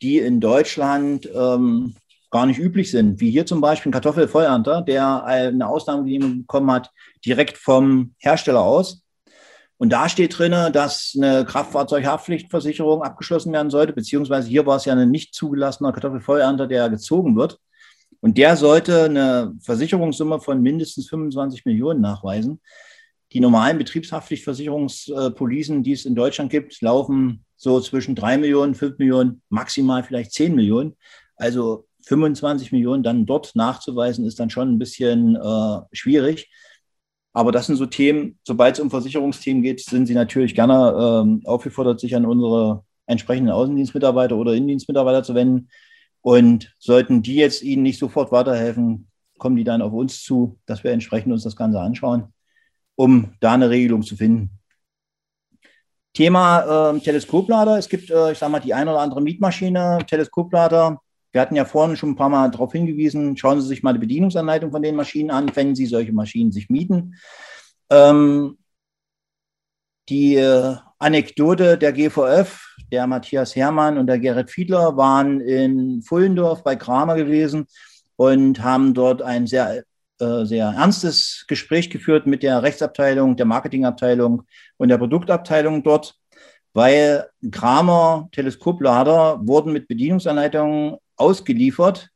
die in Deutschland ähm, gar nicht üblich sind, wie hier zum Beispiel ein Kartoffelvollernter, der eine Ausnahmegenehmigung bekommen hat, direkt vom Hersteller aus. Und da steht drin, dass eine Kraftfahrzeughaftpflichtversicherung abgeschlossen werden sollte, beziehungsweise hier war es ja ein nicht zugelassener Kartoffelvollernter, der gezogen wird. Und der sollte eine Versicherungssumme von mindestens 25 Millionen nachweisen. Die normalen Betriebshaftpflichtversicherungspolicen, die es in Deutschland gibt, laufen so zwischen drei Millionen, fünf Millionen, maximal vielleicht zehn Millionen. Also 25 Millionen dann dort nachzuweisen, ist dann schon ein bisschen äh, schwierig. Aber das sind so Themen, sobald es um Versicherungsthemen geht, sind Sie natürlich gerne ähm, aufgefordert, sich an unsere entsprechenden Außendienstmitarbeiter oder Innendienstmitarbeiter zu wenden. Und sollten die jetzt Ihnen nicht sofort weiterhelfen, kommen die dann auf uns zu, dass wir entsprechend uns das Ganze anschauen um da eine Regelung zu finden. Thema äh, Teleskoplader. Es gibt, äh, ich sage mal, die ein oder andere Mietmaschine, Teleskoplader. Wir hatten ja vorhin schon ein paar Mal darauf hingewiesen, schauen Sie sich mal die Bedienungsanleitung von den Maschinen an, wenn Sie solche Maschinen sich mieten. Ähm, die äh, Anekdote der GVF, der Matthias Hermann und der Gerrit Fiedler waren in Fullendorf bei Kramer gewesen und haben dort ein sehr äh, sehr ernstes Gespräch geführt mit der Rechtsabteilung, der Marketingabteilung und der Produktabteilung dort, weil Kramer Teleskoplader wurden mit Bedienungsanleitungen ausgeliefert,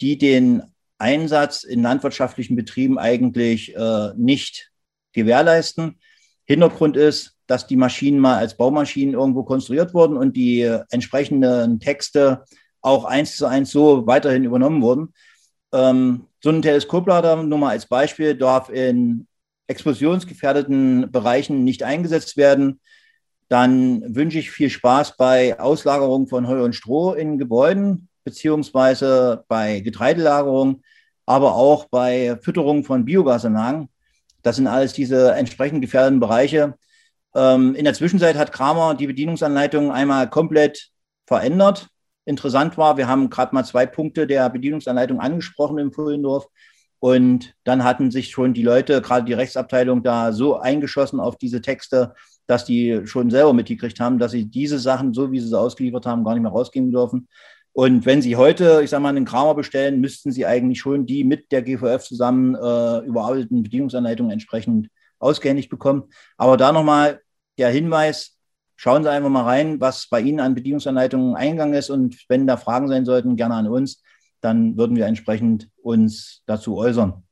die den Einsatz in landwirtschaftlichen Betrieben eigentlich äh, nicht gewährleisten. Hintergrund ist, dass die Maschinen mal als Baumaschinen irgendwo konstruiert wurden und die entsprechenden Texte auch eins zu eins so weiterhin übernommen wurden. Ähm, so ein Teleskoplader, nur mal als Beispiel, darf in explosionsgefährdeten Bereichen nicht eingesetzt werden. Dann wünsche ich viel Spaß bei Auslagerung von Heu und Stroh in Gebäuden, beziehungsweise bei Getreidelagerung, aber auch bei Fütterung von Biogasanlagen. Das sind alles diese entsprechend gefährdeten Bereiche. Ähm, in der Zwischenzeit hat Kramer die Bedienungsanleitung einmal komplett verändert interessant war. Wir haben gerade mal zwei Punkte der Bedienungsanleitung angesprochen im Fullendorf. Und dann hatten sich schon die Leute, gerade die Rechtsabteilung, da so eingeschossen auf diese Texte, dass die schon selber mitgekriegt haben, dass sie diese Sachen, so wie sie sie ausgeliefert haben, gar nicht mehr rausgeben dürfen. Und wenn Sie heute, ich sage mal, einen Kramer bestellen, müssten Sie eigentlich schon die mit der GVF zusammen äh, überarbeiteten Bedienungsanleitungen entsprechend ausgehändigt bekommen. Aber da nochmal der Hinweis, Schauen Sie einfach mal rein, was bei Ihnen an Bedienungsanleitungen eingegangen ist und wenn da Fragen sein sollten, gerne an uns. Dann würden wir entsprechend uns dazu äußern.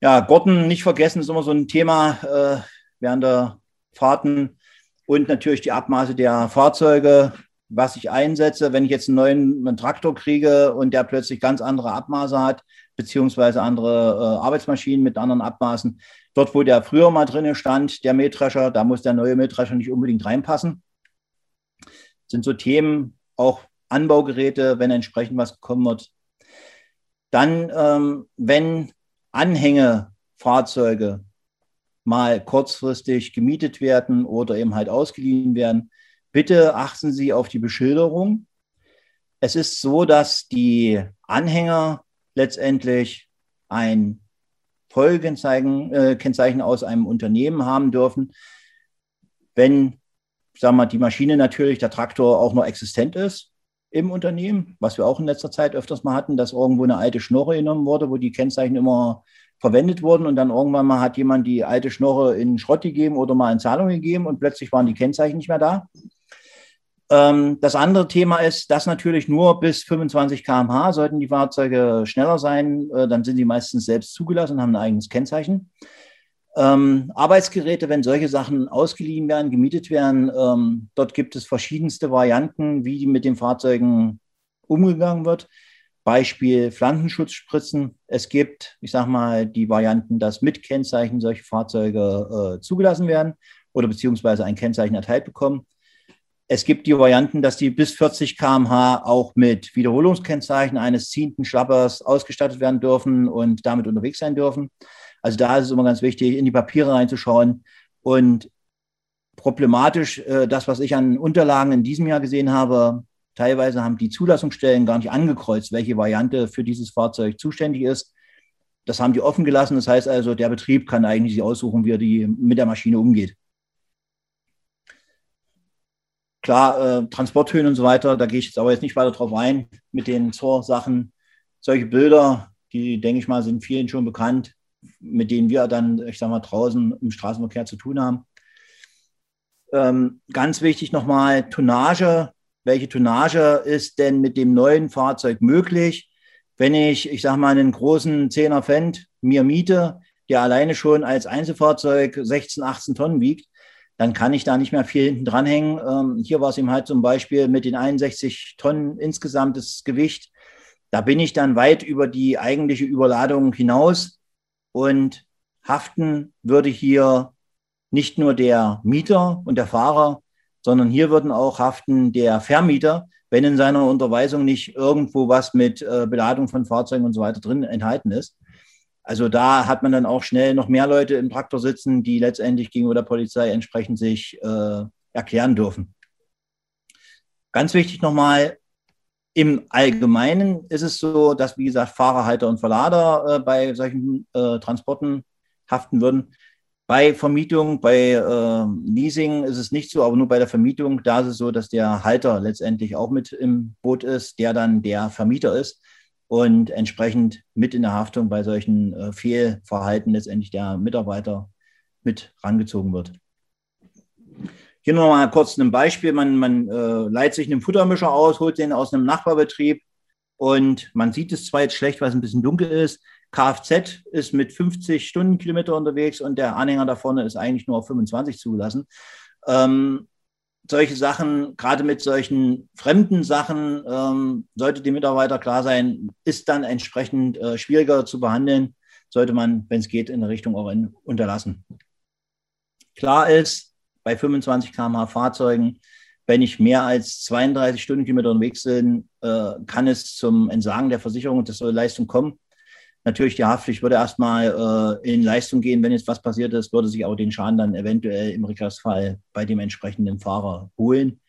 Ja, Gurten nicht vergessen ist immer so ein Thema äh, während der Fahrten und natürlich die Abmaße der Fahrzeuge, was ich einsetze. Wenn ich jetzt einen neuen einen Traktor kriege und der plötzlich ganz andere Abmaße hat, beziehungsweise andere äh, Arbeitsmaschinen mit anderen Abmaßen, Dort, wo der früher mal drin stand, der Mähdrescher, da muss der neue Mähdrescher nicht unbedingt reinpassen. sind so Themen, auch Anbaugeräte, wenn entsprechend was gekommen wird. Dann, ähm, wenn Anhängefahrzeuge mal kurzfristig gemietet werden oder eben halt ausgeliehen werden, bitte achten Sie auf die Beschilderung. Es ist so, dass die Anhänger letztendlich ein Folgekennzeichen äh, aus einem Unternehmen haben dürfen, wenn, sagen wir die Maschine natürlich, der Traktor auch noch existent ist im Unternehmen, was wir auch in letzter Zeit öfters mal hatten, dass irgendwo eine alte Schnorre genommen wurde, wo die Kennzeichen immer verwendet wurden und dann irgendwann mal hat jemand die alte Schnorre in Schrott gegeben oder mal in Zahlung gegeben und plötzlich waren die Kennzeichen nicht mehr da. Ähm, das andere Thema ist, dass natürlich nur bis 25 km/h sollten die Fahrzeuge schneller sein. Äh, dann sind die meistens selbst zugelassen und haben ein eigenes Kennzeichen. Ähm, Arbeitsgeräte, wenn solche Sachen ausgeliehen werden, gemietet werden, ähm, dort gibt es verschiedenste Varianten, wie mit den Fahrzeugen umgegangen wird. Beispiel Pflanzenschutzspritzen. Es gibt, ich sage mal, die Varianten, dass mit Kennzeichen solche Fahrzeuge äh, zugelassen werden oder beziehungsweise ein Kennzeichen erteilt bekommen. Es gibt die Varianten, dass die bis 40 km/h auch mit Wiederholungskennzeichen eines ziehenden Schlappers ausgestattet werden dürfen und damit unterwegs sein dürfen. Also da ist es immer ganz wichtig, in die Papiere reinzuschauen. Und problematisch, äh, das, was ich an Unterlagen in diesem Jahr gesehen habe, teilweise haben die Zulassungsstellen gar nicht angekreuzt, welche Variante für dieses Fahrzeug zuständig ist. Das haben die offen gelassen. Das heißt also, der Betrieb kann eigentlich sich aussuchen, wie er die, mit der Maschine umgeht. Klar, äh, Transporthöhen und so weiter, da gehe ich jetzt aber jetzt nicht weiter drauf ein mit den Zor-Sachen. Solche Bilder, die, denke ich mal, sind vielen schon bekannt, mit denen wir dann, ich sage mal, draußen im Straßenverkehr zu tun haben. Ähm, ganz wichtig nochmal, Tonnage. Welche Tonnage ist denn mit dem neuen Fahrzeug möglich? Wenn ich, ich sage mal, einen großen 10er Fendt mir miete, der alleine schon als Einzelfahrzeug 16, 18 Tonnen wiegt, dann kann ich da nicht mehr viel hinten dranhängen. Ähm, hier war es eben halt zum Beispiel mit den 61 Tonnen insgesamtes Gewicht. Da bin ich dann weit über die eigentliche Überladung hinaus und haften würde hier nicht nur der Mieter und der Fahrer, sondern hier würden auch haften der Vermieter, wenn in seiner Unterweisung nicht irgendwo was mit äh, Beladung von Fahrzeugen und so weiter drin enthalten ist. Also da hat man dann auch schnell noch mehr Leute im Traktor sitzen, die letztendlich gegenüber der Polizei entsprechend sich äh, erklären dürfen. Ganz wichtig nochmal, im Allgemeinen ist es so, dass, wie gesagt, Fahrer, Halter und Verlader äh, bei solchen äh, Transporten haften würden. Bei Vermietung, bei äh, Leasing ist es nicht so, aber nur bei der Vermietung, da ist es so, dass der Halter letztendlich auch mit im Boot ist, der dann der Vermieter ist und entsprechend mit in der Haftung bei solchen äh, Fehlverhalten letztendlich der Mitarbeiter mit rangezogen wird. Hier noch mal kurz ein Beispiel. Man, man äh, leiht sich einen Futtermischer aus, holt den aus einem Nachbarbetrieb und man sieht es zwar jetzt schlecht, weil es ein bisschen dunkel ist. Kfz ist mit 50 Stundenkilometer unterwegs und der Anhänger da vorne ist eigentlich nur auf 25 zugelassen. Ähm, solche Sachen, gerade mit solchen fremden Sachen, ähm, sollte dem Mitarbeiter klar sein, ist dann entsprechend äh, schwieriger zu behandeln, sollte man, wenn es geht, in der Richtung auch in, unterlassen. Klar ist, bei 25 km/h Fahrzeugen, wenn ich mehr als 32 Stundenkilometer unterwegs bin, äh, kann es zum Entsagen der Versicherung und der Leistung kommen. Natürlich, die Haftpflicht würde erstmal äh, in Leistung gehen, wenn jetzt was passiert ist, würde sich auch den Schaden dann eventuell im Rücklassfall bei dem entsprechenden Fahrer holen.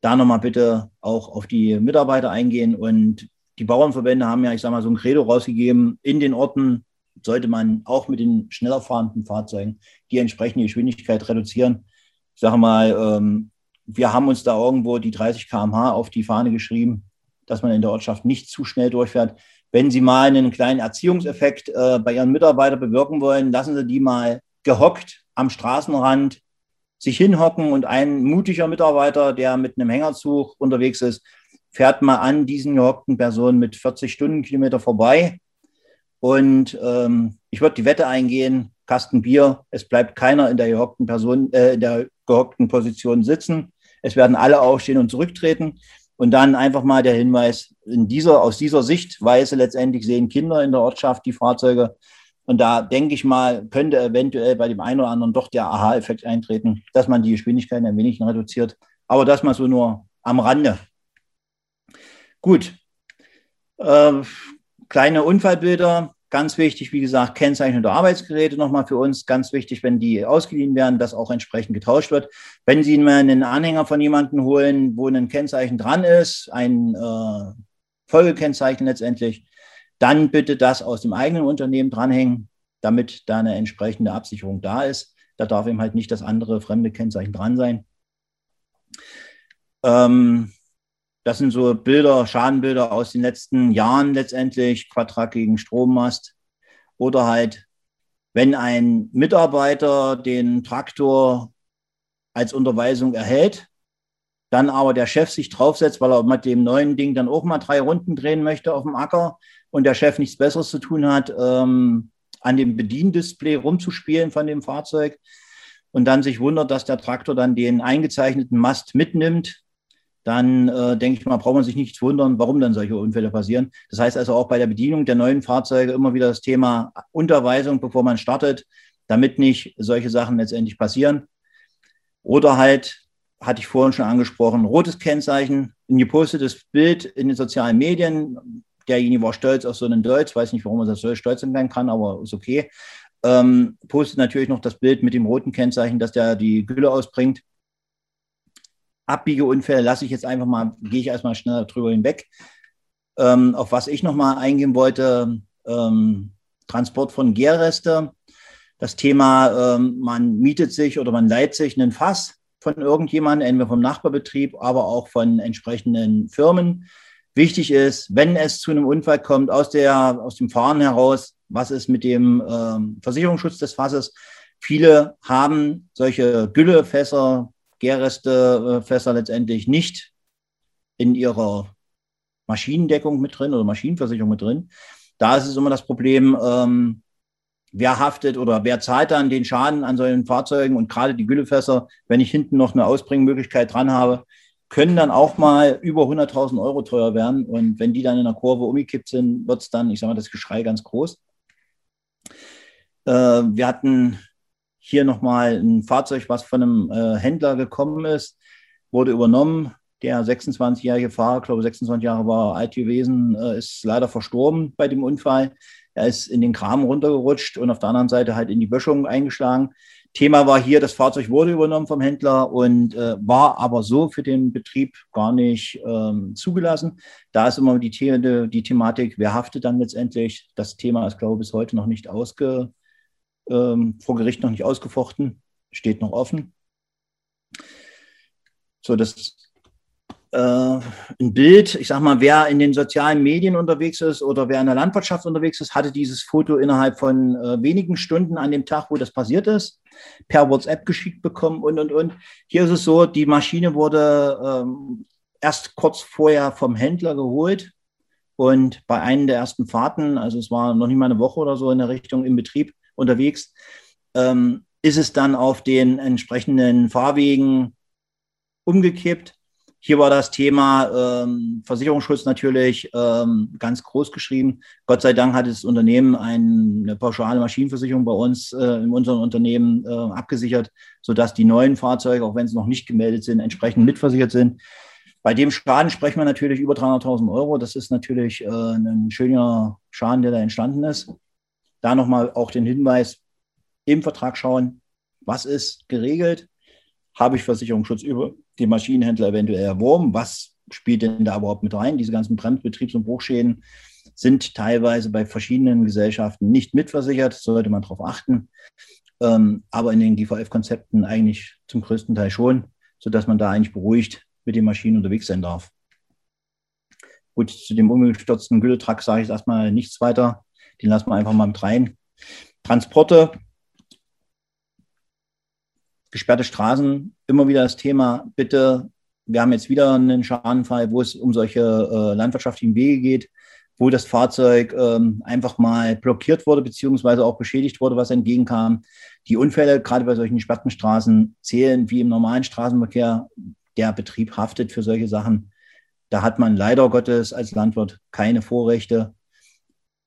Da nochmal bitte auch auf die Mitarbeiter eingehen und die Bauernverbände haben ja, ich sage mal, so ein Credo rausgegeben. In den Orten sollte man auch mit den schneller fahrenden Fahrzeugen die entsprechende Geschwindigkeit reduzieren. Ich sage mal, ähm, wir haben uns da irgendwo die 30 km/h auf die Fahne geschrieben, dass man in der Ortschaft nicht zu schnell durchfährt wenn Sie mal einen kleinen Erziehungseffekt äh, bei Ihren Mitarbeitern bewirken wollen, lassen Sie die mal gehockt am Straßenrand sich hinhocken und ein mutiger Mitarbeiter, der mit einem Hängerzug unterwegs ist, fährt mal an diesen gehockten Personen mit 40 Stundenkilometer vorbei. Und ähm, ich würde die Wette eingehen, Kasten Bier, es bleibt keiner in der gehockten Person, äh, in der gehockten Position sitzen. Es werden alle aufstehen und zurücktreten. Und dann einfach mal der Hinweis, in dieser, aus dieser Sichtweise letztendlich sehen Kinder in der Ortschaft die Fahrzeuge. Und da denke ich mal, könnte eventuell bei dem einen oder anderen doch der Aha-Effekt eintreten, dass man die Geschwindigkeit ein wenig reduziert. Aber das mal so nur am Rande. Gut. Äh, kleine Unfallbilder. Ganz wichtig, wie gesagt, Kennzeichnung der Arbeitsgeräte nochmal für uns. Ganz wichtig, wenn die ausgeliehen werden, dass auch entsprechend getauscht wird. Wenn Sie mal einen Anhänger von jemandem holen, wo ein Kennzeichen dran ist, ein äh, Folgekennzeichen letztendlich, dann bitte das aus dem eigenen Unternehmen dranhängen, damit da eine entsprechende Absicherung da ist. Da darf eben halt nicht das andere fremde Kennzeichen dran sein. Ähm, das sind so Bilder, Schadenbilder aus den letzten Jahren letztendlich, Quadrat gegen Strommast. Oder halt, wenn ein Mitarbeiter den Traktor als Unterweisung erhält, dann aber der Chef sich draufsetzt, weil er mit dem neuen Ding dann auch mal drei Runden drehen möchte auf dem Acker und der Chef nichts Besseres zu tun hat, ähm, an dem Bediendisplay rumzuspielen von dem Fahrzeug und dann sich wundert, dass der Traktor dann den eingezeichneten Mast mitnimmt, dann äh, denke ich mal, braucht man sich nicht wundern, warum dann solche Unfälle passieren. Das heißt also auch bei der Bedienung der neuen Fahrzeuge immer wieder das Thema Unterweisung, bevor man startet, damit nicht solche Sachen letztendlich passieren. Oder halt, hatte ich vorhin schon angesprochen, rotes Kennzeichen, ein gepostetes Bild in den sozialen Medien, derjenige war stolz auf so einen Deutsch, weiß nicht, warum er das so stolz sein kann, aber ist okay. Ähm, postet natürlich noch das Bild mit dem roten Kennzeichen, dass der die Gülle ausbringt. Abbiegeunfälle lasse ich jetzt einfach mal, gehe ich erstmal schnell drüber hinweg. Ähm, auf was ich nochmal eingehen wollte, ähm, Transport von Gärreste. Das Thema, ähm, man mietet sich oder man leiht sich einen Fass von irgendjemandem, entweder vom Nachbarbetrieb, aber auch von entsprechenden Firmen. Wichtig ist, wenn es zu einem Unfall kommt, aus, der, aus dem Fahren heraus, was ist mit dem ähm, Versicherungsschutz des Fasses? Viele haben solche Güllefässer, Gärrestefässer letztendlich nicht in ihrer Maschinendeckung mit drin oder Maschinenversicherung mit drin. Da ist es immer das Problem, ähm, wer haftet oder wer zahlt dann den Schaden an solchen Fahrzeugen und gerade die Güllefässer, wenn ich hinten noch eine Ausbringmöglichkeit dran habe, können dann auch mal über 100.000 Euro teuer werden. Und wenn die dann in der Kurve umgekippt sind, wird es dann, ich sage mal, das Geschrei ganz groß. Äh, wir hatten hier nochmal ein Fahrzeug, was von einem äh, Händler gekommen ist, wurde übernommen. Der 26-jährige Fahrer, glaube 26 Jahre war alt gewesen, äh, ist leider verstorben bei dem Unfall. Er ist in den Kram runtergerutscht und auf der anderen Seite halt in die Böschung eingeschlagen. Thema war hier, das Fahrzeug wurde übernommen vom Händler und äh, war aber so für den Betrieb gar nicht ähm, zugelassen. Da ist immer die, The die Thematik, wer haftet dann letztendlich? Das Thema ist, glaube ich, bis heute noch nicht ausge, ähm, vor Gericht noch nicht ausgefochten, steht noch offen. So, das äh, ein Bild, ich sag mal, wer in den sozialen Medien unterwegs ist oder wer in der Landwirtschaft unterwegs ist, hatte dieses Foto innerhalb von äh, wenigen Stunden an dem Tag, wo das passiert ist, per WhatsApp geschickt bekommen und und und. Hier ist es so, die Maschine wurde ähm, erst kurz vorher vom Händler geholt und bei einem der ersten Fahrten, also es war noch nicht mal eine Woche oder so in der Richtung im Betrieb unterwegs, ähm, ist es dann auf den entsprechenden Fahrwegen umgekippt hier war das Thema ähm, Versicherungsschutz natürlich ähm, ganz groß geschrieben. Gott sei Dank hat das Unternehmen eine pauschale Maschinenversicherung bei uns äh, in unserem Unternehmen äh, abgesichert, sodass die neuen Fahrzeuge, auch wenn sie noch nicht gemeldet sind, entsprechend mitversichert sind. Bei dem Schaden sprechen wir natürlich über 300.000 Euro. Das ist natürlich äh, ein schöner Schaden, der da entstanden ist. Da nochmal auch den Hinweis, im Vertrag schauen, was ist geregelt, habe ich Versicherungsschutz über den Maschinenhändler eventuell erworben? Was spielt denn da überhaupt mit rein? Diese ganzen Bremsbetriebs- und Bruchschäden sind teilweise bei verschiedenen Gesellschaften nicht mitversichert, sollte man darauf achten. Ähm, aber in den GVF-Konzepten eigentlich zum größten Teil schon, sodass man da eigentlich beruhigt mit den Maschinen unterwegs sein darf. Gut, zu dem umgestürzten Gülletrack sage ich erstmal nichts weiter. Den lassen wir einfach mal mit rein. Transporte gesperrte Straßen, immer wieder das Thema, bitte, wir haben jetzt wieder einen Schadenfall, wo es um solche äh, landwirtschaftlichen Wege geht, wo das Fahrzeug ähm, einfach mal blockiert wurde, beziehungsweise auch beschädigt wurde, was entgegenkam. Die Unfälle, gerade bei solchen gesperrten Straßen, zählen wie im normalen Straßenverkehr. Der Betrieb haftet für solche Sachen. Da hat man leider Gottes als Landwirt keine Vorrechte.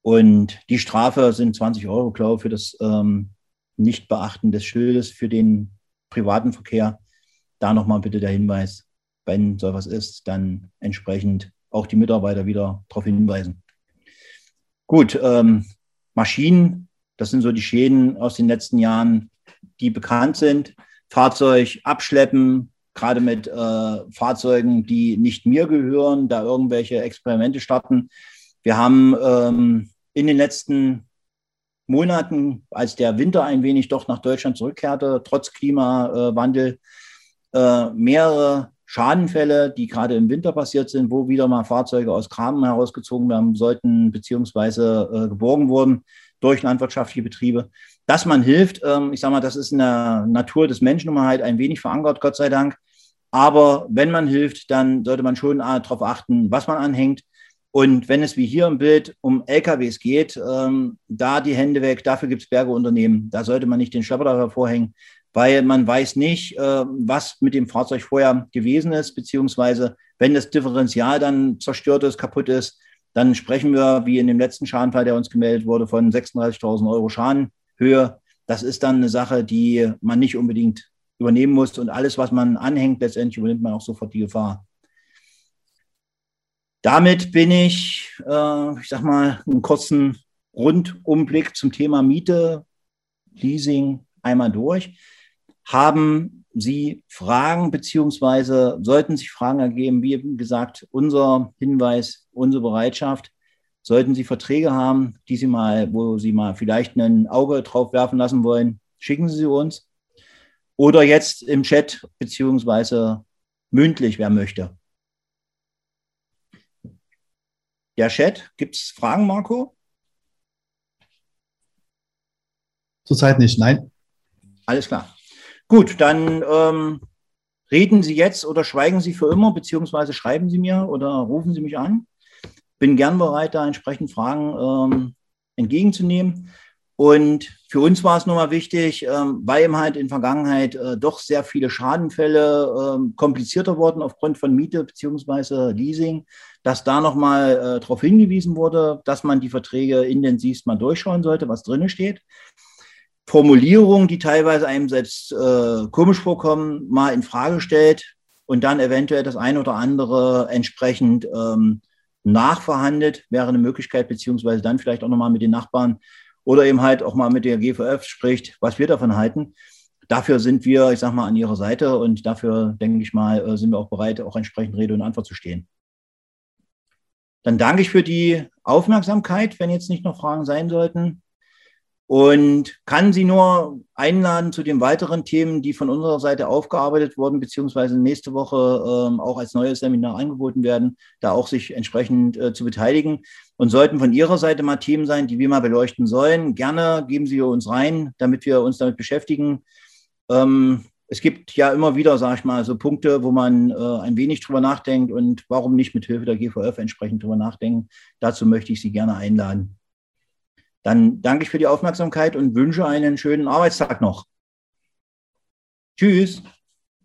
Und die Strafe sind 20 Euro, glaube ich, für das ähm, Nichtbeachten des Schildes für den privaten Verkehr. Da nochmal bitte der Hinweis, wenn so was ist, dann entsprechend auch die Mitarbeiter wieder darauf hinweisen. Gut, ähm, Maschinen, das sind so die Schäden aus den letzten Jahren, die bekannt sind. Fahrzeug abschleppen, gerade mit äh, Fahrzeugen, die nicht mir gehören, da irgendwelche Experimente starten. Wir haben ähm, in den letzten Monaten, als der Winter ein wenig doch nach Deutschland zurückkehrte, trotz Klimawandel, äh, mehrere Schadenfälle, die gerade im Winter passiert sind, wo wieder mal Fahrzeuge aus Kramen herausgezogen werden sollten, beziehungsweise äh, geborgen wurden durch landwirtschaftliche Betriebe. Dass man hilft, ähm, ich sage mal, das ist in der Natur des Menschen halt ein wenig verankert, Gott sei Dank. Aber wenn man hilft, dann sollte man schon äh, darauf achten, was man anhängt. Und wenn es wie hier im Bild um LKWs geht, ähm, da die Hände weg, dafür gibt es Bergeunternehmen. Da sollte man nicht den Schlepper hervorhängen, weil man weiß nicht, äh, was mit dem Fahrzeug vorher gewesen ist, beziehungsweise wenn das Differential dann zerstört ist, kaputt ist, dann sprechen wir, wie in dem letzten Schadenfall, der uns gemeldet wurde, von 36.000 Euro Schadenhöhe. Das ist dann eine Sache, die man nicht unbedingt übernehmen muss. Und alles, was man anhängt, letztendlich übernimmt man auch sofort die Gefahr. Damit bin ich, äh, ich sag mal, einen kurzen Rundumblick zum Thema Miete, Leasing einmal durch. Haben Sie Fragen beziehungsweise sollten sich Fragen ergeben, wie gesagt, unser Hinweis, unsere Bereitschaft. Sollten Sie Verträge haben, die Sie mal, wo Sie mal vielleicht ein Auge drauf werfen lassen wollen, schicken Sie sie uns. Oder jetzt im Chat beziehungsweise mündlich, wer möchte. Der Chat, gibt es Fragen, Marco? Zurzeit nicht, nein. Alles klar. Gut, dann ähm, reden Sie jetzt oder schweigen Sie für immer, beziehungsweise schreiben Sie mir oder rufen Sie mich an. Bin gern bereit, da entsprechend Fragen ähm, entgegenzunehmen. Und für uns war es nochmal wichtig, ähm, weil eben halt in Vergangenheit äh, doch sehr viele Schadenfälle ähm, komplizierter wurden aufgrund von Miete beziehungsweise Leasing, dass da nochmal äh, darauf hingewiesen wurde, dass man die Verträge intensivst mal durchschauen sollte, was drin steht. Formulierungen, die teilweise einem selbst äh, komisch vorkommen, mal in Frage stellt und dann eventuell das eine oder andere entsprechend ähm, nachverhandelt, wäre eine Möglichkeit, beziehungsweise dann vielleicht auch nochmal mit den Nachbarn oder eben halt auch mal mit der GVF spricht, was wir davon halten. Dafür sind wir, ich sag mal, an Ihrer Seite und dafür, denke ich mal, äh, sind wir auch bereit, auch entsprechend Rede und Antwort zu stehen. Dann danke ich für die Aufmerksamkeit, wenn jetzt nicht noch Fragen sein sollten und kann Sie nur einladen zu den weiteren Themen, die von unserer Seite aufgearbeitet wurden, beziehungsweise nächste Woche ähm, auch als neues Seminar angeboten werden, da auch sich entsprechend äh, zu beteiligen. Und sollten von Ihrer Seite mal Themen sein, die wir mal beleuchten sollen, gerne geben Sie uns rein, damit wir uns damit beschäftigen. Ähm, es gibt ja immer wieder, sage ich mal, so Punkte, wo man äh, ein wenig drüber nachdenkt und warum nicht mit Hilfe der GVF entsprechend drüber nachdenken. Dazu möchte ich Sie gerne einladen. Dann danke ich für die Aufmerksamkeit und wünsche einen schönen Arbeitstag noch. Tschüss.